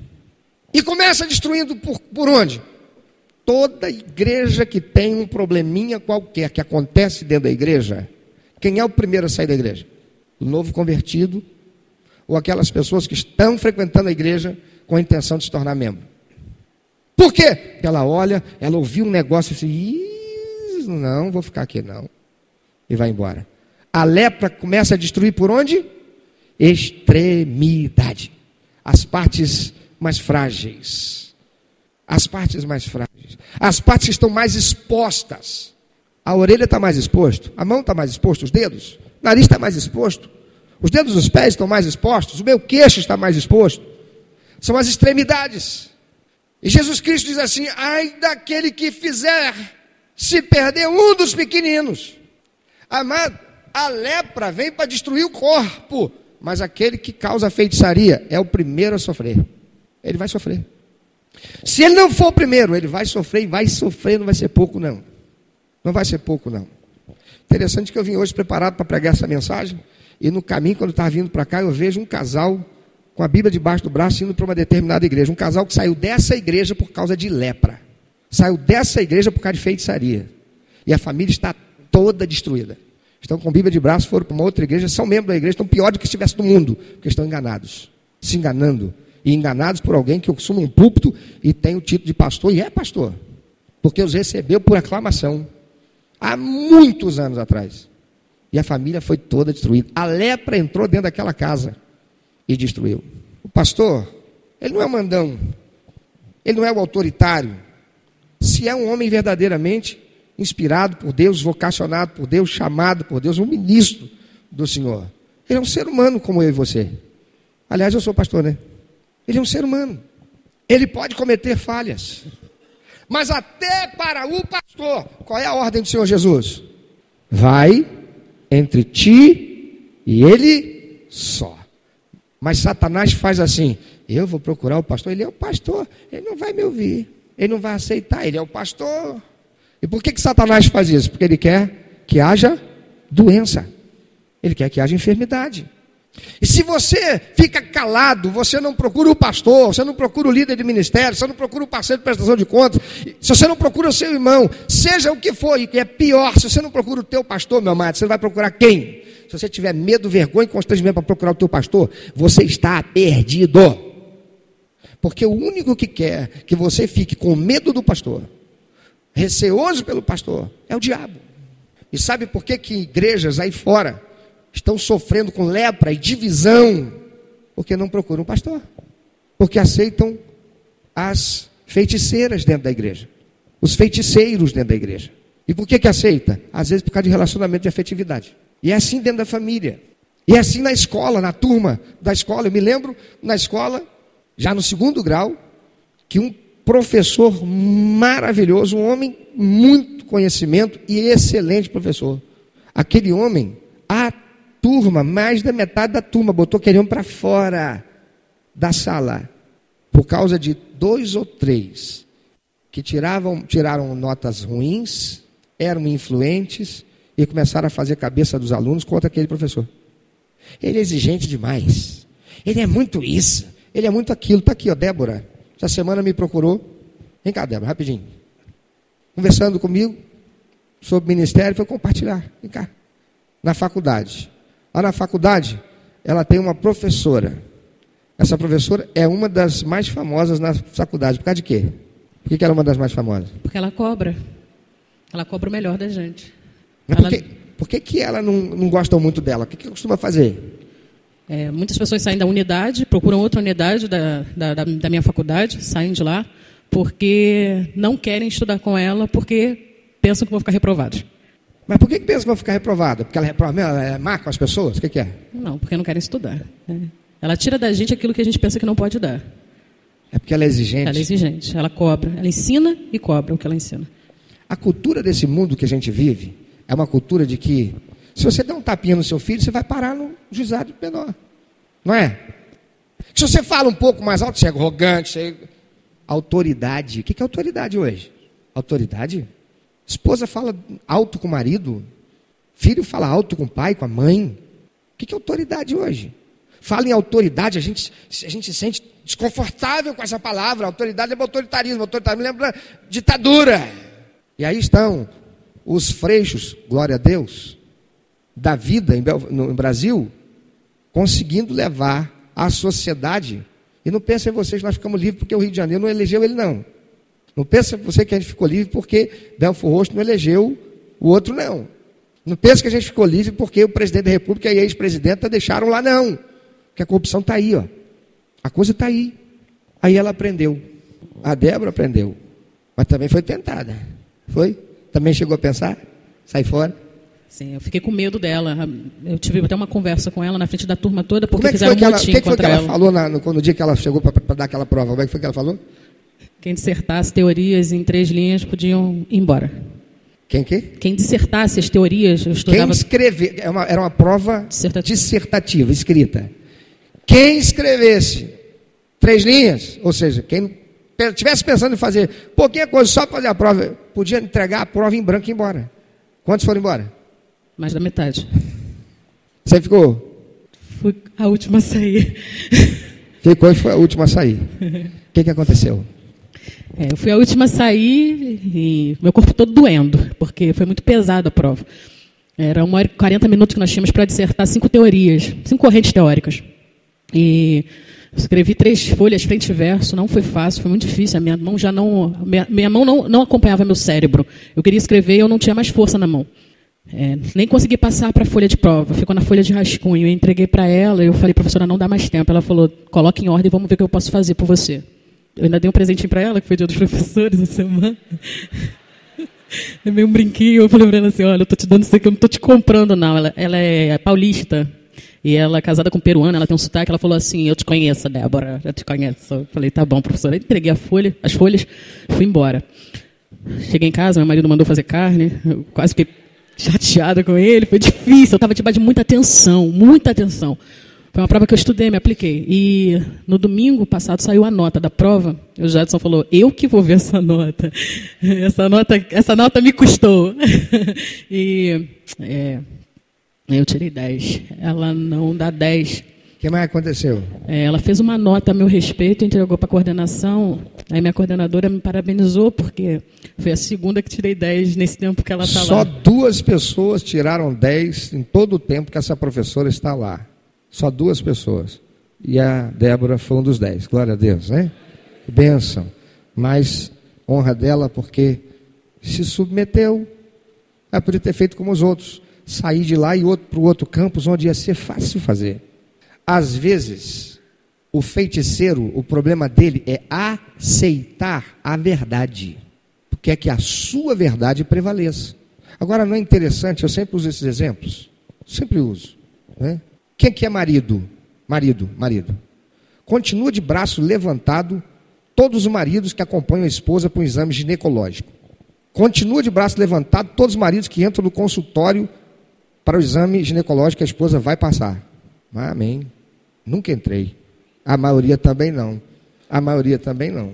E começa destruindo por, por onde? Toda igreja que tem um probleminha qualquer que acontece dentro da igreja, quem é o primeiro a sair da igreja? O novo convertido ou aquelas pessoas que estão frequentando a igreja com a intenção de se tornar membro. Por quê? Ela olha, ela ouviu um negócio e diz: não, vou ficar aqui não. E vai embora. A lepra começa a destruir por onde? Extremidade. As partes mais frágeis. As partes mais frágeis. As partes que estão mais expostas. A orelha está mais exposto, a mão está mais exposto, os dedos, o nariz está mais exposto, os dedos dos pés estão mais expostos, o meu queixo está mais exposto. São as extremidades. E Jesus Cristo diz assim: ai daquele que fizer se perder um dos pequeninos. Amado, a lepra vem para destruir o corpo, mas aquele que causa feitiçaria é o primeiro a sofrer. Ele vai sofrer. Se ele não for o primeiro, ele vai sofrer e vai sofrer, não vai ser pouco, não. Não vai ser pouco, não. Interessante que eu vim hoje preparado para pregar essa mensagem, e no caminho, quando estava vindo para cá, eu vejo um casal com a Bíblia debaixo do braço indo para uma determinada igreja. Um casal que saiu dessa igreja por causa de lepra. Saiu dessa igreja por causa de feitiçaria. E a família está toda destruída. Estão com Bíblia de braço, foram para uma outra igreja, são membros da igreja, estão pior do que se estivesse no mundo, porque estão enganados, se enganando. E enganados por alguém que assuma um púlpito e tem o título de pastor, e é pastor, porque os recebeu por aclamação, há muitos anos atrás. E a família foi toda destruída. A lepra entrou dentro daquela casa e destruiu. O pastor, ele não é mandão, ele não é o autoritário. Se é um homem verdadeiramente inspirado por Deus, vocacionado por Deus, chamado por Deus, um ministro do Senhor. Ele é um ser humano como eu e você. Aliás, eu sou pastor, né? Ele é um ser humano. Ele pode cometer falhas. Mas até para o pastor, qual é a ordem do Senhor Jesus? Vai entre ti e ele só. Mas Satanás faz assim: eu vou procurar o pastor, ele é o pastor, ele não vai me ouvir, ele não vai aceitar, ele é o pastor. E por que, que Satanás faz isso? Porque ele quer que haja doença, ele quer que haja enfermidade. E se você fica calado, você não procura o pastor, você não procura o líder de ministério, você não procura o parceiro de prestação de contas, se você não procura o seu irmão, seja o que for, e que é pior, se você não procura o teu pastor, meu amado, você vai procurar quem? Se você tiver medo, vergonha e constrangimento para procurar o teu pastor, você está perdido. Porque o único que quer que você fique com medo do pastor, receoso pelo pastor, é o diabo. E sabe por que, que igrejas aí fora estão sofrendo com lepra e divisão? Porque não procuram pastor. Porque aceitam as feiticeiras dentro da igreja. Os feiticeiros dentro da igreja. E por que que aceita? Às vezes por causa de relacionamento de afetividade. E é assim dentro da família. E é assim na escola, na turma da escola. Eu me lembro na escola, já no segundo grau, que um professor maravilhoso, um homem muito conhecimento e excelente professor. Aquele homem, a turma, mais da metade da turma, botou aquele homem para fora da sala, por causa de dois ou três que tiravam, tiraram notas ruins, eram influentes e começaram a fazer cabeça dos alunos contra aquele professor. Ele é exigente demais. Ele é muito isso. Ele é muito aquilo. Está aqui, ó, Débora. Essa semana me procurou. Vem cá, Débora, rapidinho. Conversando comigo sobre ministério, foi compartilhar. Vem cá. Na faculdade. Lá na faculdade, ela tem uma professora. Essa professora é uma das mais famosas na faculdade. Por causa de quê? Por que ela é uma das mais famosas? Porque ela cobra. Ela cobra o melhor da gente. Mas ela... por, que, por que, que ela não, não gosta muito dela? O que, que costuma fazer? É, muitas pessoas saem da unidade, procuram outra unidade da, da, da, minha faculdade, saem de lá, porque não querem estudar com ela, porque pensam que vão ficar reprovados. Mas por que, que pensam que vão ficar reprovados? Porque ela, reprova, ela é com as pessoas? O que, que é? Não, porque não querem estudar. Né? Ela tira da gente aquilo que a gente pensa que não pode dar. É porque ela é exigente? Ela é exigente, ela cobra. Ela ensina e cobra o que ela ensina. A cultura desse mundo que a gente vive é uma cultura de que, se você der um tapinha no seu filho, você vai parar no juizado menor. Não é? Se você fala um pouco mais alto, você é arrogante, você é... Autoridade. O que é autoridade hoje? Autoridade Esposa fala alto com o marido. Filho fala alto com o pai, com a mãe. O que é autoridade hoje? Fala em autoridade, a gente, a gente se sente desconfortável com essa palavra. Autoridade é autoritarismo. Autoritarismo lembra ditadura. E aí estão os freixos, glória a Deus, da vida no Brasil, conseguindo levar a sociedade. E não pense em vocês que nós ficamos livres porque o Rio de Janeiro não elegeu ele, não. Não pense você que a gente ficou livre porque Belfor Roxo não elegeu o outro, não. Não pense que a gente ficou livre porque o presidente da República e a ex-presidenta deixaram lá, não. Porque a corrupção está aí, ó. A coisa está aí. Aí ela aprendeu. A Débora aprendeu. Mas também foi tentada. Foi? Também chegou a pensar? Sai fora? Sim, eu fiquei com medo dela. Eu tive até uma conversa com ela na frente da turma toda, porque é que fizeram um motim que, que foi que ela, ela. falou na, no, no dia que ela chegou para dar aquela prova? Como é que foi que ela falou? Quem dissertasse teorias em três linhas podiam ir embora. Quem que? Quem dissertasse as teorias, eu estudava... Quem escrever, era é uma, era uma prova dissertativa. dissertativa, escrita. Quem escrevesse três linhas, ou seja, quem estivesse pensando em fazer pouquinha coisa só para fazer a prova, podia entregar a prova em branco e ir embora. Quantos foram embora? Mais da metade. Você ficou? Fui a última a sair. Ficou e foi a última a sair. O que, que aconteceu? É, eu fui a última a sair e meu corpo todo doendo, porque foi muito pesada a prova. Era uma hora e 40 minutos que nós tínhamos para dissertar cinco teorias, cinco correntes teóricas. E escrevi três folhas frente e verso, não foi fácil, foi muito difícil. A minha mão já não, minha, minha mão não, não acompanhava meu cérebro. Eu queria escrever e eu não tinha mais força na mão. É, nem consegui passar para a folha de prova, ficou na folha de rascunho. Eu entreguei para ela e eu falei, professora, não dá mais tempo. Ela falou, coloque em ordem, vamos ver o que eu posso fazer por você. Eu ainda dei um presentinho para ela, que foi dia dos professores essa semana. É meio um brinquinho. Eu falei para ela assim: olha, eu tô te dando isso aqui, eu não tô te comprando, não. Ela, ela é paulista. E ela é casada com um peruana, ela tem um sotaque. Ela falou assim: Eu te conheço, Débora, eu te conheço. Eu falei: Tá bom, professora. Eu entreguei a folha, as folhas, fui embora. Cheguei em casa, meu marido mandou fazer carne. Eu quase fiquei chateada com ele. Foi difícil, eu estava debaixo de muita atenção, muita atenção. Foi uma prova que eu estudei, me apliquei. E no domingo passado saiu a nota da prova. O Jadson falou: Eu que vou ver essa nota. Essa nota, essa nota me custou. E é, eu tirei 10. Ela não dá 10. O que mais aconteceu? É, ela fez uma nota a meu respeito, entregou para a coordenação. Aí minha coordenadora me parabenizou, porque foi a segunda que tirei 10 nesse tempo que ela está lá. Só duas pessoas tiraram 10 em todo o tempo que essa professora está lá. Só duas pessoas. E a Débora foi um dos dez. Glória a Deus, né? Bênção. Mas honra dela porque se submeteu. Ela podia ter feito como os outros. Sair de lá e outro para o outro campus, onde ia ser fácil fazer. Às vezes, o feiticeiro, o problema dele é aceitar a verdade. Porque é que a sua verdade prevaleça. Agora, não é interessante, eu sempre uso esses exemplos. Sempre uso. Né? Quem que é marido? Marido, marido. Continua de braço levantado todos os maridos que acompanham a esposa para um exame ginecológico. Continua de braço levantado todos os maridos que entram no consultório para o exame ginecológico que a esposa vai passar. Amém. Nunca entrei. A maioria também não. A maioria também não.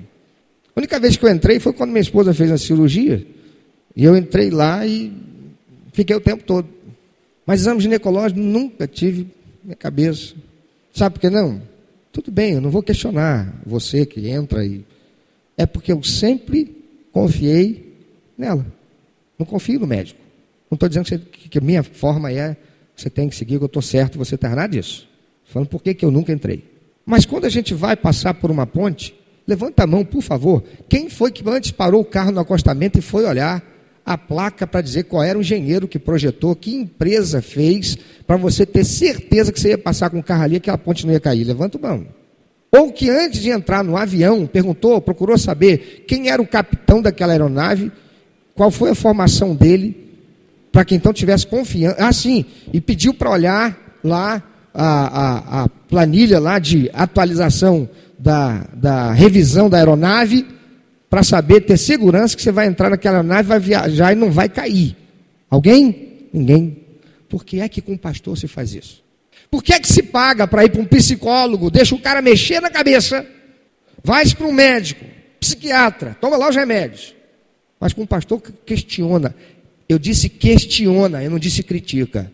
A única vez que eu entrei foi quando minha esposa fez a cirurgia. E eu entrei lá e fiquei o tempo todo. Mas exame ginecológico nunca tive minha cabeça. Sabe por que não? Tudo bem, eu não vou questionar você que entra aí. É porque eu sempre confiei nela. Não confio no médico. Não estou dizendo que, você, que, a minha forma é você tem que seguir, que eu estou certo, você está nada disso. Falando por que, que eu nunca entrei. Mas quando a gente vai passar por uma ponte, levanta a mão, por favor. Quem foi que antes parou o carro no acostamento e foi olhar a placa para dizer qual era o engenheiro que projetou, que empresa fez, para você ter certeza que você ia passar com o carro ali aquela ponte não ia cair. Levanta o mão. Ou que antes de entrar no avião, perguntou, procurou saber quem era o capitão daquela aeronave, qual foi a formação dele, para que então tivesse confiança. Ah, sim, e pediu para olhar lá a, a, a, planilha lá de atualização da, da revisão da aeronave para saber, ter segurança que você vai entrar naquela nave, vai viajar e não vai cair. Alguém? Ninguém. Por que é que com o pastor se faz isso? Por que é que se paga para ir para um psicólogo, deixa o cara mexer na cabeça, vai para um médico, psiquiatra, toma lá os remédios. mas com um pastor que questiona. Eu disse questiona, eu não disse critica.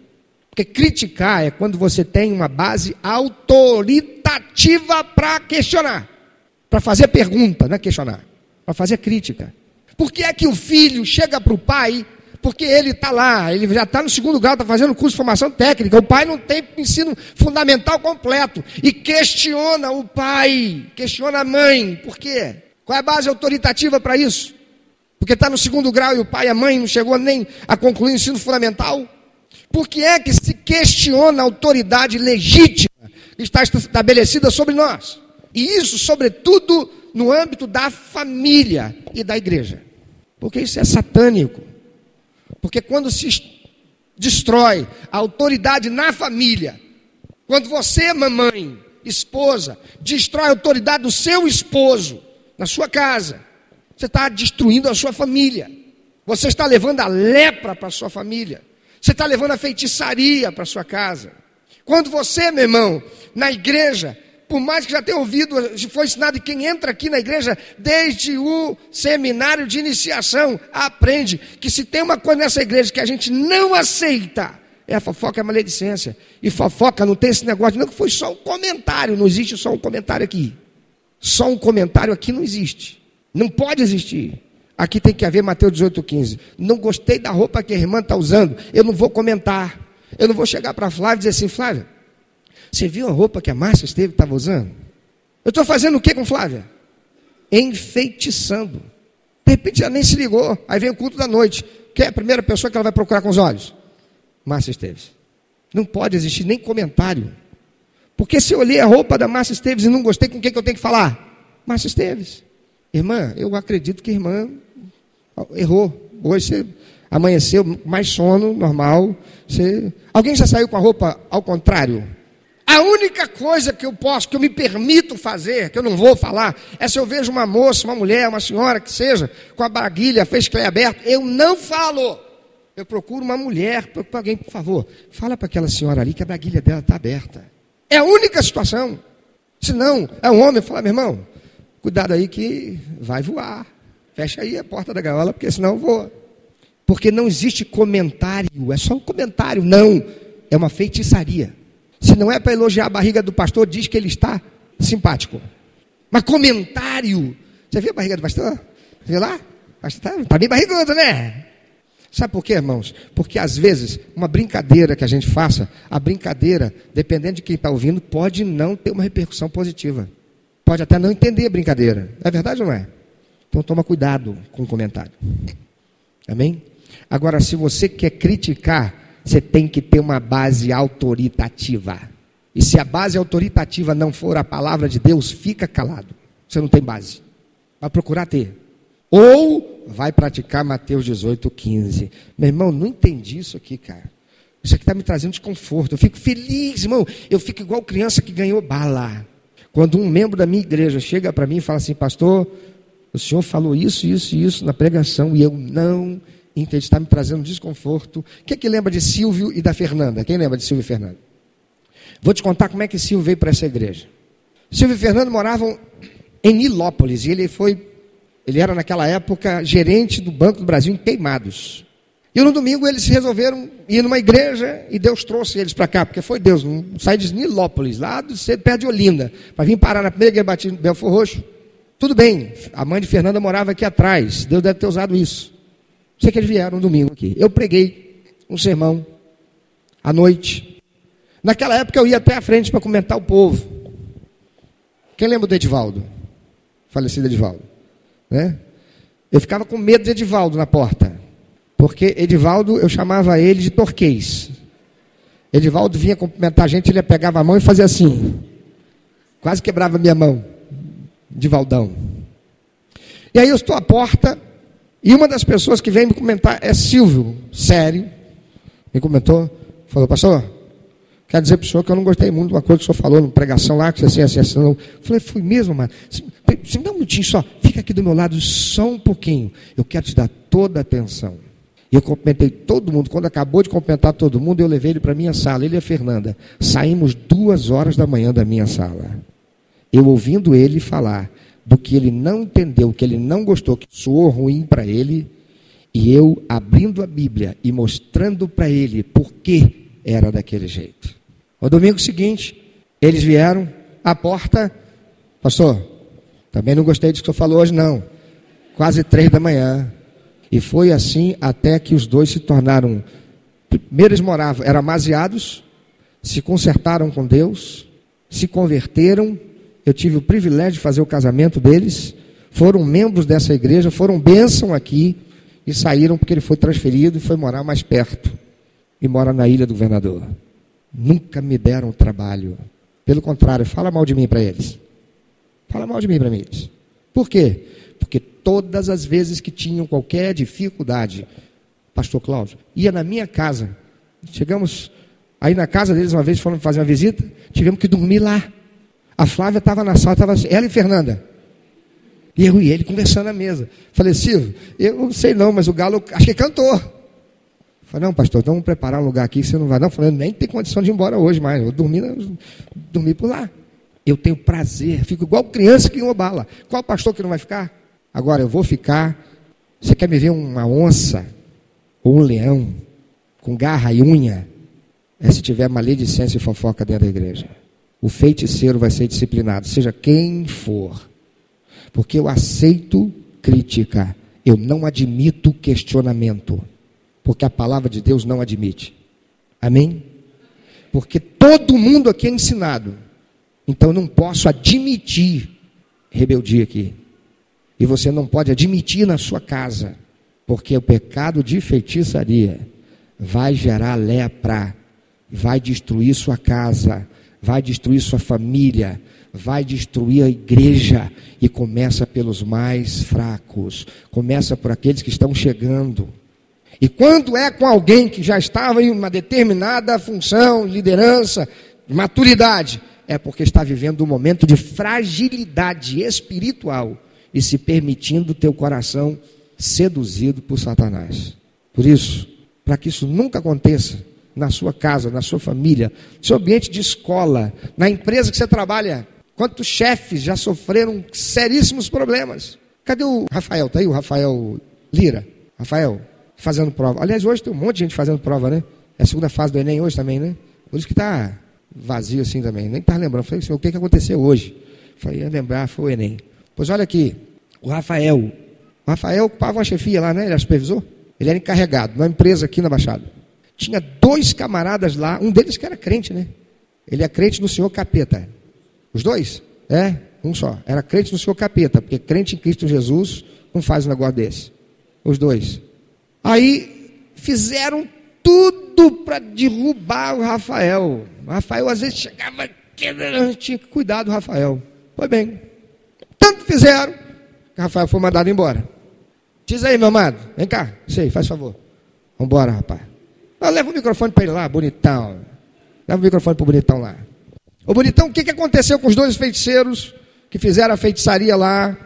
Porque criticar é quando você tem uma base autoritativa para questionar, para fazer pergunta, não é questionar, para fazer crítica. Por que é que o filho chega para o pai porque ele está lá, ele já está no segundo grau, está fazendo curso de formação técnica. O pai não tem ensino fundamental completo. E questiona o pai, questiona a mãe. Por quê? Qual é a base autoritativa para isso? Porque está no segundo grau e o pai e a mãe não chegou nem a concluir o ensino fundamental? Por que é que se questiona a autoridade legítima que está estabelecida sobre nós? E isso, sobretudo, no âmbito da família e da igreja. Porque isso é satânico. Porque quando se destrói a autoridade na família, quando você, mamãe, esposa, destrói a autoridade do seu esposo na sua casa, você está destruindo a sua família. Você está levando a lepra para a sua família. Você está levando a feitiçaria para sua casa. Quando você, meu irmão, na igreja, por mais que já tenha ouvido, foi ensinado, quem entra aqui na igreja desde o seminário de iniciação, aprende que se tem uma coisa nessa igreja que a gente não aceita, é a fofoca, é a maledicência. E fofoca não tem esse negócio, não que foi só um comentário, não existe só um comentário aqui. Só um comentário aqui não existe. Não pode existir. Aqui tem que haver Mateus 18,15. Não gostei da roupa que a irmã está usando, eu não vou comentar. Eu não vou chegar para a Flávia e dizer assim, Flávia, você viu a roupa que a Márcia esteve estava usando? Eu estou fazendo o que com Flávia? Enfeitiçando. De repente ela nem se ligou. Aí vem o culto da noite. Quem é a primeira pessoa que ela vai procurar com os olhos? Márcia Esteves. Não pode existir nem comentário. Porque se eu olhei a roupa da Márcia Esteves e não gostei, com quem que eu tenho que falar? Márcia Esteves. Irmã, eu acredito que irmã errou. Hoje você amanheceu mais sono, normal. Você... Alguém já saiu com a roupa ao contrário? A única coisa que eu posso, que eu me permito fazer, que eu não vou falar, é se eu vejo uma moça, uma mulher, uma senhora que seja, com a braguilha, fez clé aberto, eu não falo. Eu procuro uma mulher, procuro alguém, por favor, fala para aquela senhora ali que a braguilha dela está aberta. É a única situação. Se não, é um homem, fala, meu irmão, cuidado aí que vai voar. Fecha aí a porta da gaiola, porque senão voa. Porque não existe comentário, é só um comentário. Não, é uma feitiçaria. Se não é para elogiar a barriga do pastor, diz que ele está simpático. Mas comentário. Você viu a barriga do pastor? Você viu lá? Está tá bem barrigudo, né? Sabe por quê, irmãos? Porque às vezes, uma brincadeira que a gente faça, a brincadeira, dependendo de quem está ouvindo, pode não ter uma repercussão positiva. Pode até não entender a brincadeira. É verdade ou não é? Então toma cuidado com o comentário. Amém? Agora, se você quer criticar você tem que ter uma base autoritativa. E se a base autoritativa não for a palavra de Deus, fica calado. Você não tem base. Vai procurar ter. Ou vai praticar Mateus 18, 15. Meu irmão, não entendi isso aqui, cara. Isso aqui está me trazendo desconforto. Eu fico feliz, irmão. Eu fico igual criança que ganhou bala. Quando um membro da minha igreja chega para mim e fala assim, pastor, o senhor falou isso, isso e isso na pregação e eu não entende, está me trazendo desconforto. Quem é que lembra de Silvio e da Fernanda? Quem lembra de Silvio e Fernanda? Vou te contar como é que Silvio veio para essa igreja. Silvio e Fernando moravam em Nilópolis e ele foi, ele era naquela época gerente do Banco do Brasil em Queimados. E no domingo eles resolveram ir numa igreja e Deus trouxe eles para cá, porque foi Deus, não sai de Nilópolis, lá do perto de Olinda, para vir parar na primeira igreja batida Belfor Roxo. Tudo bem, a mãe de Fernanda morava aqui atrás, Deus deve ter usado isso. Sei que eles vieram um domingo aqui. Eu preguei um sermão à noite. Naquela época eu ia até a frente para comentar o povo. Quem lembra do Edivaldo? Falecido Edivaldo. Né? Eu ficava com medo de Edivaldo na porta. Porque Edivaldo, eu chamava ele de torquês. Edivaldo vinha cumprimentar a gente, ele pegava a mão e fazia assim. Quase quebrava minha mão. Edivaldão. E aí eu estou à porta, e uma das pessoas que vem me comentar é Silvio, sério, me comentou, falou, pastor, quero dizer para o senhor que eu não gostei muito de uma coisa que o senhor falou na pregação lá, que você assim, assim, assim, não. Falei, foi mesmo, mano. Se me dá um minutinho só, fica aqui do meu lado só um pouquinho. Eu quero te dar toda a atenção. E eu cumprimentei todo mundo. Quando acabou de cumprimentar todo mundo, eu levei ele para a minha sala, ele e a Fernanda. Saímos duas horas da manhã da minha sala. Eu ouvindo ele falar do que ele não entendeu, que ele não gostou, que soou ruim para ele, E eu abrindo a Bíblia e mostrando para ele por que era daquele jeito. No domingo seguinte, eles vieram à porta, pastor, também não gostei disso que senhor falou hoje, não. Quase três da manhã. E foi assim até que os dois se tornaram. Primeiro eles moravam, eram amaziados, se consertaram com Deus, se converteram. Eu tive o privilégio de fazer o casamento deles. Foram membros dessa igreja, foram bênção aqui e saíram porque ele foi transferido e foi morar mais perto. E mora na ilha do governador. Nunca me deram trabalho. Pelo contrário, fala mal de mim para eles. Fala mal de mim para eles. Por quê? Porque todas as vezes que tinham qualquer dificuldade, Pastor Cláudio, ia na minha casa. Chegamos aí na casa deles uma vez, foram fazer uma visita, tivemos que dormir lá. A Flávia estava na sala, estava ela e Fernanda. E eu e ele conversando na mesa. Falei, Silvio, eu não sei não, mas o Galo acho que cantou. Falei, não, pastor, então vamos preparar um lugar aqui que você não vai. Não, falei, nem tem condição de ir embora hoje mais. Eu dormi, dormi por lá. Eu tenho prazer, fico igual criança que bala. Qual pastor que não vai ficar? Agora eu vou ficar. Você quer me ver uma onça ou um leão com garra e unha? É se tiver maledicência e fofoca dentro da igreja. O feiticeiro vai ser disciplinado, seja quem for. Porque eu aceito crítica, eu não admito questionamento porque a palavra de Deus não admite. Amém? Porque todo mundo aqui é ensinado. Então eu não posso admitir rebeldia aqui. E você não pode admitir na sua casa, porque o pecado de feitiçaria vai gerar lepra, vai destruir sua casa, vai destruir sua família, vai destruir a igreja e começa pelos mais fracos, começa por aqueles que estão chegando. E quando é com alguém que já estava em uma determinada função, liderança, maturidade, é porque está vivendo um momento de fragilidade espiritual e se permitindo teu coração seduzido por Satanás. Por isso, para que isso nunca aconteça na sua casa, na sua família, no seu ambiente de escola, na empresa que você trabalha, quantos chefes já sofreram seríssimos problemas? Cadê o Rafael? Está aí o Rafael Lira? Rafael, fazendo prova. Aliás, hoje tem um monte de gente fazendo prova, né? É a segunda fase do Enem hoje também, né? Por isso que está vazio assim também. Nem está lembrando. Falei, o que, que aconteceu hoje? Falei, ia lembrar, foi o Enem. Pois olha aqui, o Rafael. O Rafael ocupava uma chefia lá, né? Ele era supervisor. Ele era encarregado, numa empresa aqui na Baixada. Tinha dois camaradas lá, um deles que era crente, né? Ele é crente no Senhor Capeta. Os dois? É, um só. Era crente no Senhor Capeta, porque crente em Cristo Jesus não faz um negócio desse. Os dois. Aí fizeram tudo para derrubar o Rafael. O Rafael às vezes chegava aqui, tinha que cuidar do Rafael. Foi bem. Tanto fizeram que o Rafael foi mandado embora. Diz aí, meu amado, vem cá, sei, faz favor. Vamos embora, rapaz. Ah, leva o microfone para ele lá, bonitão. Leva o microfone para o bonitão lá. Ô bonitão, o que, que aconteceu com os dois feiticeiros que fizeram a feitiçaria lá?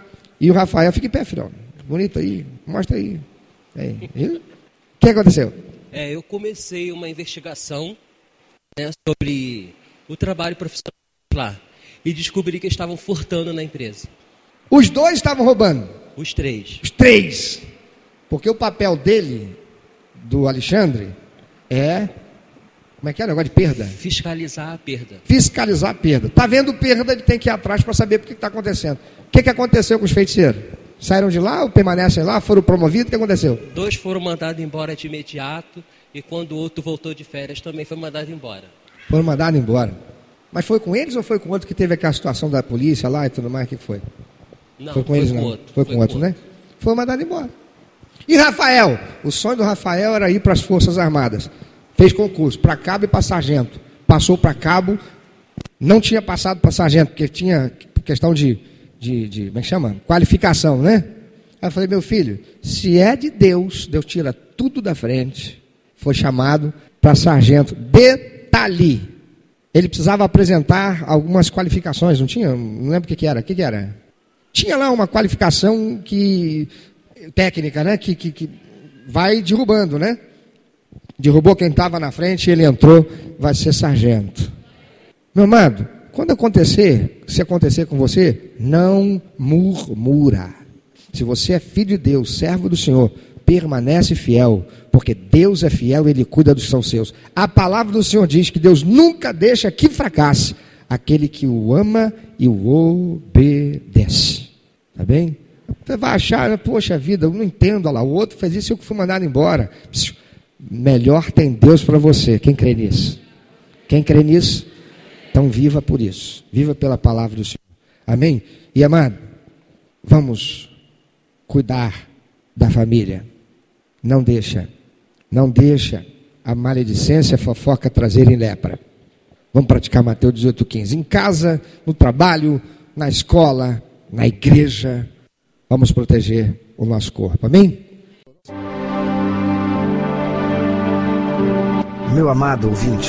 E o Rafael, fica em pé, filhão. Bonito aí, mostra aí. É, o que aconteceu? É, eu comecei uma investigação né, sobre o trabalho profissional lá e descobri que estavam furtando na empresa. Os dois estavam roubando? Os três. Os três. Porque o papel dele, do Alexandre, é. Como é que é o negócio de perda? Fiscalizar a perda. Fiscalizar a perda. Está vendo perda, ele tem que ir atrás para saber o que está acontecendo. O que, que aconteceu com os feiticeiros? Saíram de lá ou permanecem lá? Foram promovidos? O que aconteceu? Dois foram mandados embora de imediato e quando o outro voltou de férias também foi mandado embora. Foram mandados embora. Mas foi com eles ou foi com outro que teve aquela situação da polícia lá e tudo mais? que foi? Não, foi com foi eles com não? outro, Foi, foi com com outro, né? Foi mandado embora. E Rafael? O sonho do Rafael era ir para as Forças Armadas. Fez concurso para cabo e para sargento. Passou para cabo, não tinha passado para sargento, porque tinha questão de, de, de, como é que chama? Qualificação, né? Aí eu falei, meu filho, se é de Deus, Deus tira tudo da frente. Foi chamado para sargento. Detalhe. Ele precisava apresentar algumas qualificações, não tinha? Não lembro o que, que era. O que, que era? Tinha lá uma qualificação que técnica, né? Que, que, que vai derrubando, né? Derrubou quem estava na frente, ele entrou, vai ser sargento. Meu amado, quando acontecer, se acontecer com você, não murmura. Se você é filho de Deus, servo do Senhor, permanece fiel, porque Deus é fiel e Ele cuida dos são seus. A palavra do Senhor diz que Deus nunca deixa que fracasse aquele que o ama e o obedece. Tá bem? Você vai achar, poxa vida, eu não entendo, lá, o outro fez isso e eu fui mandado embora. Melhor tem Deus para você. Quem crê nisso? Quem crê nisso? Então viva por isso. Viva pela palavra do Senhor. Amém? E amado, vamos cuidar da família. Não deixa, não deixa a maledicência, a fofoca trazerem lepra. Vamos praticar Mateus 18,15. Em casa, no trabalho, na escola, na igreja, vamos proteger o nosso corpo. Amém? Meu amado ouvinte,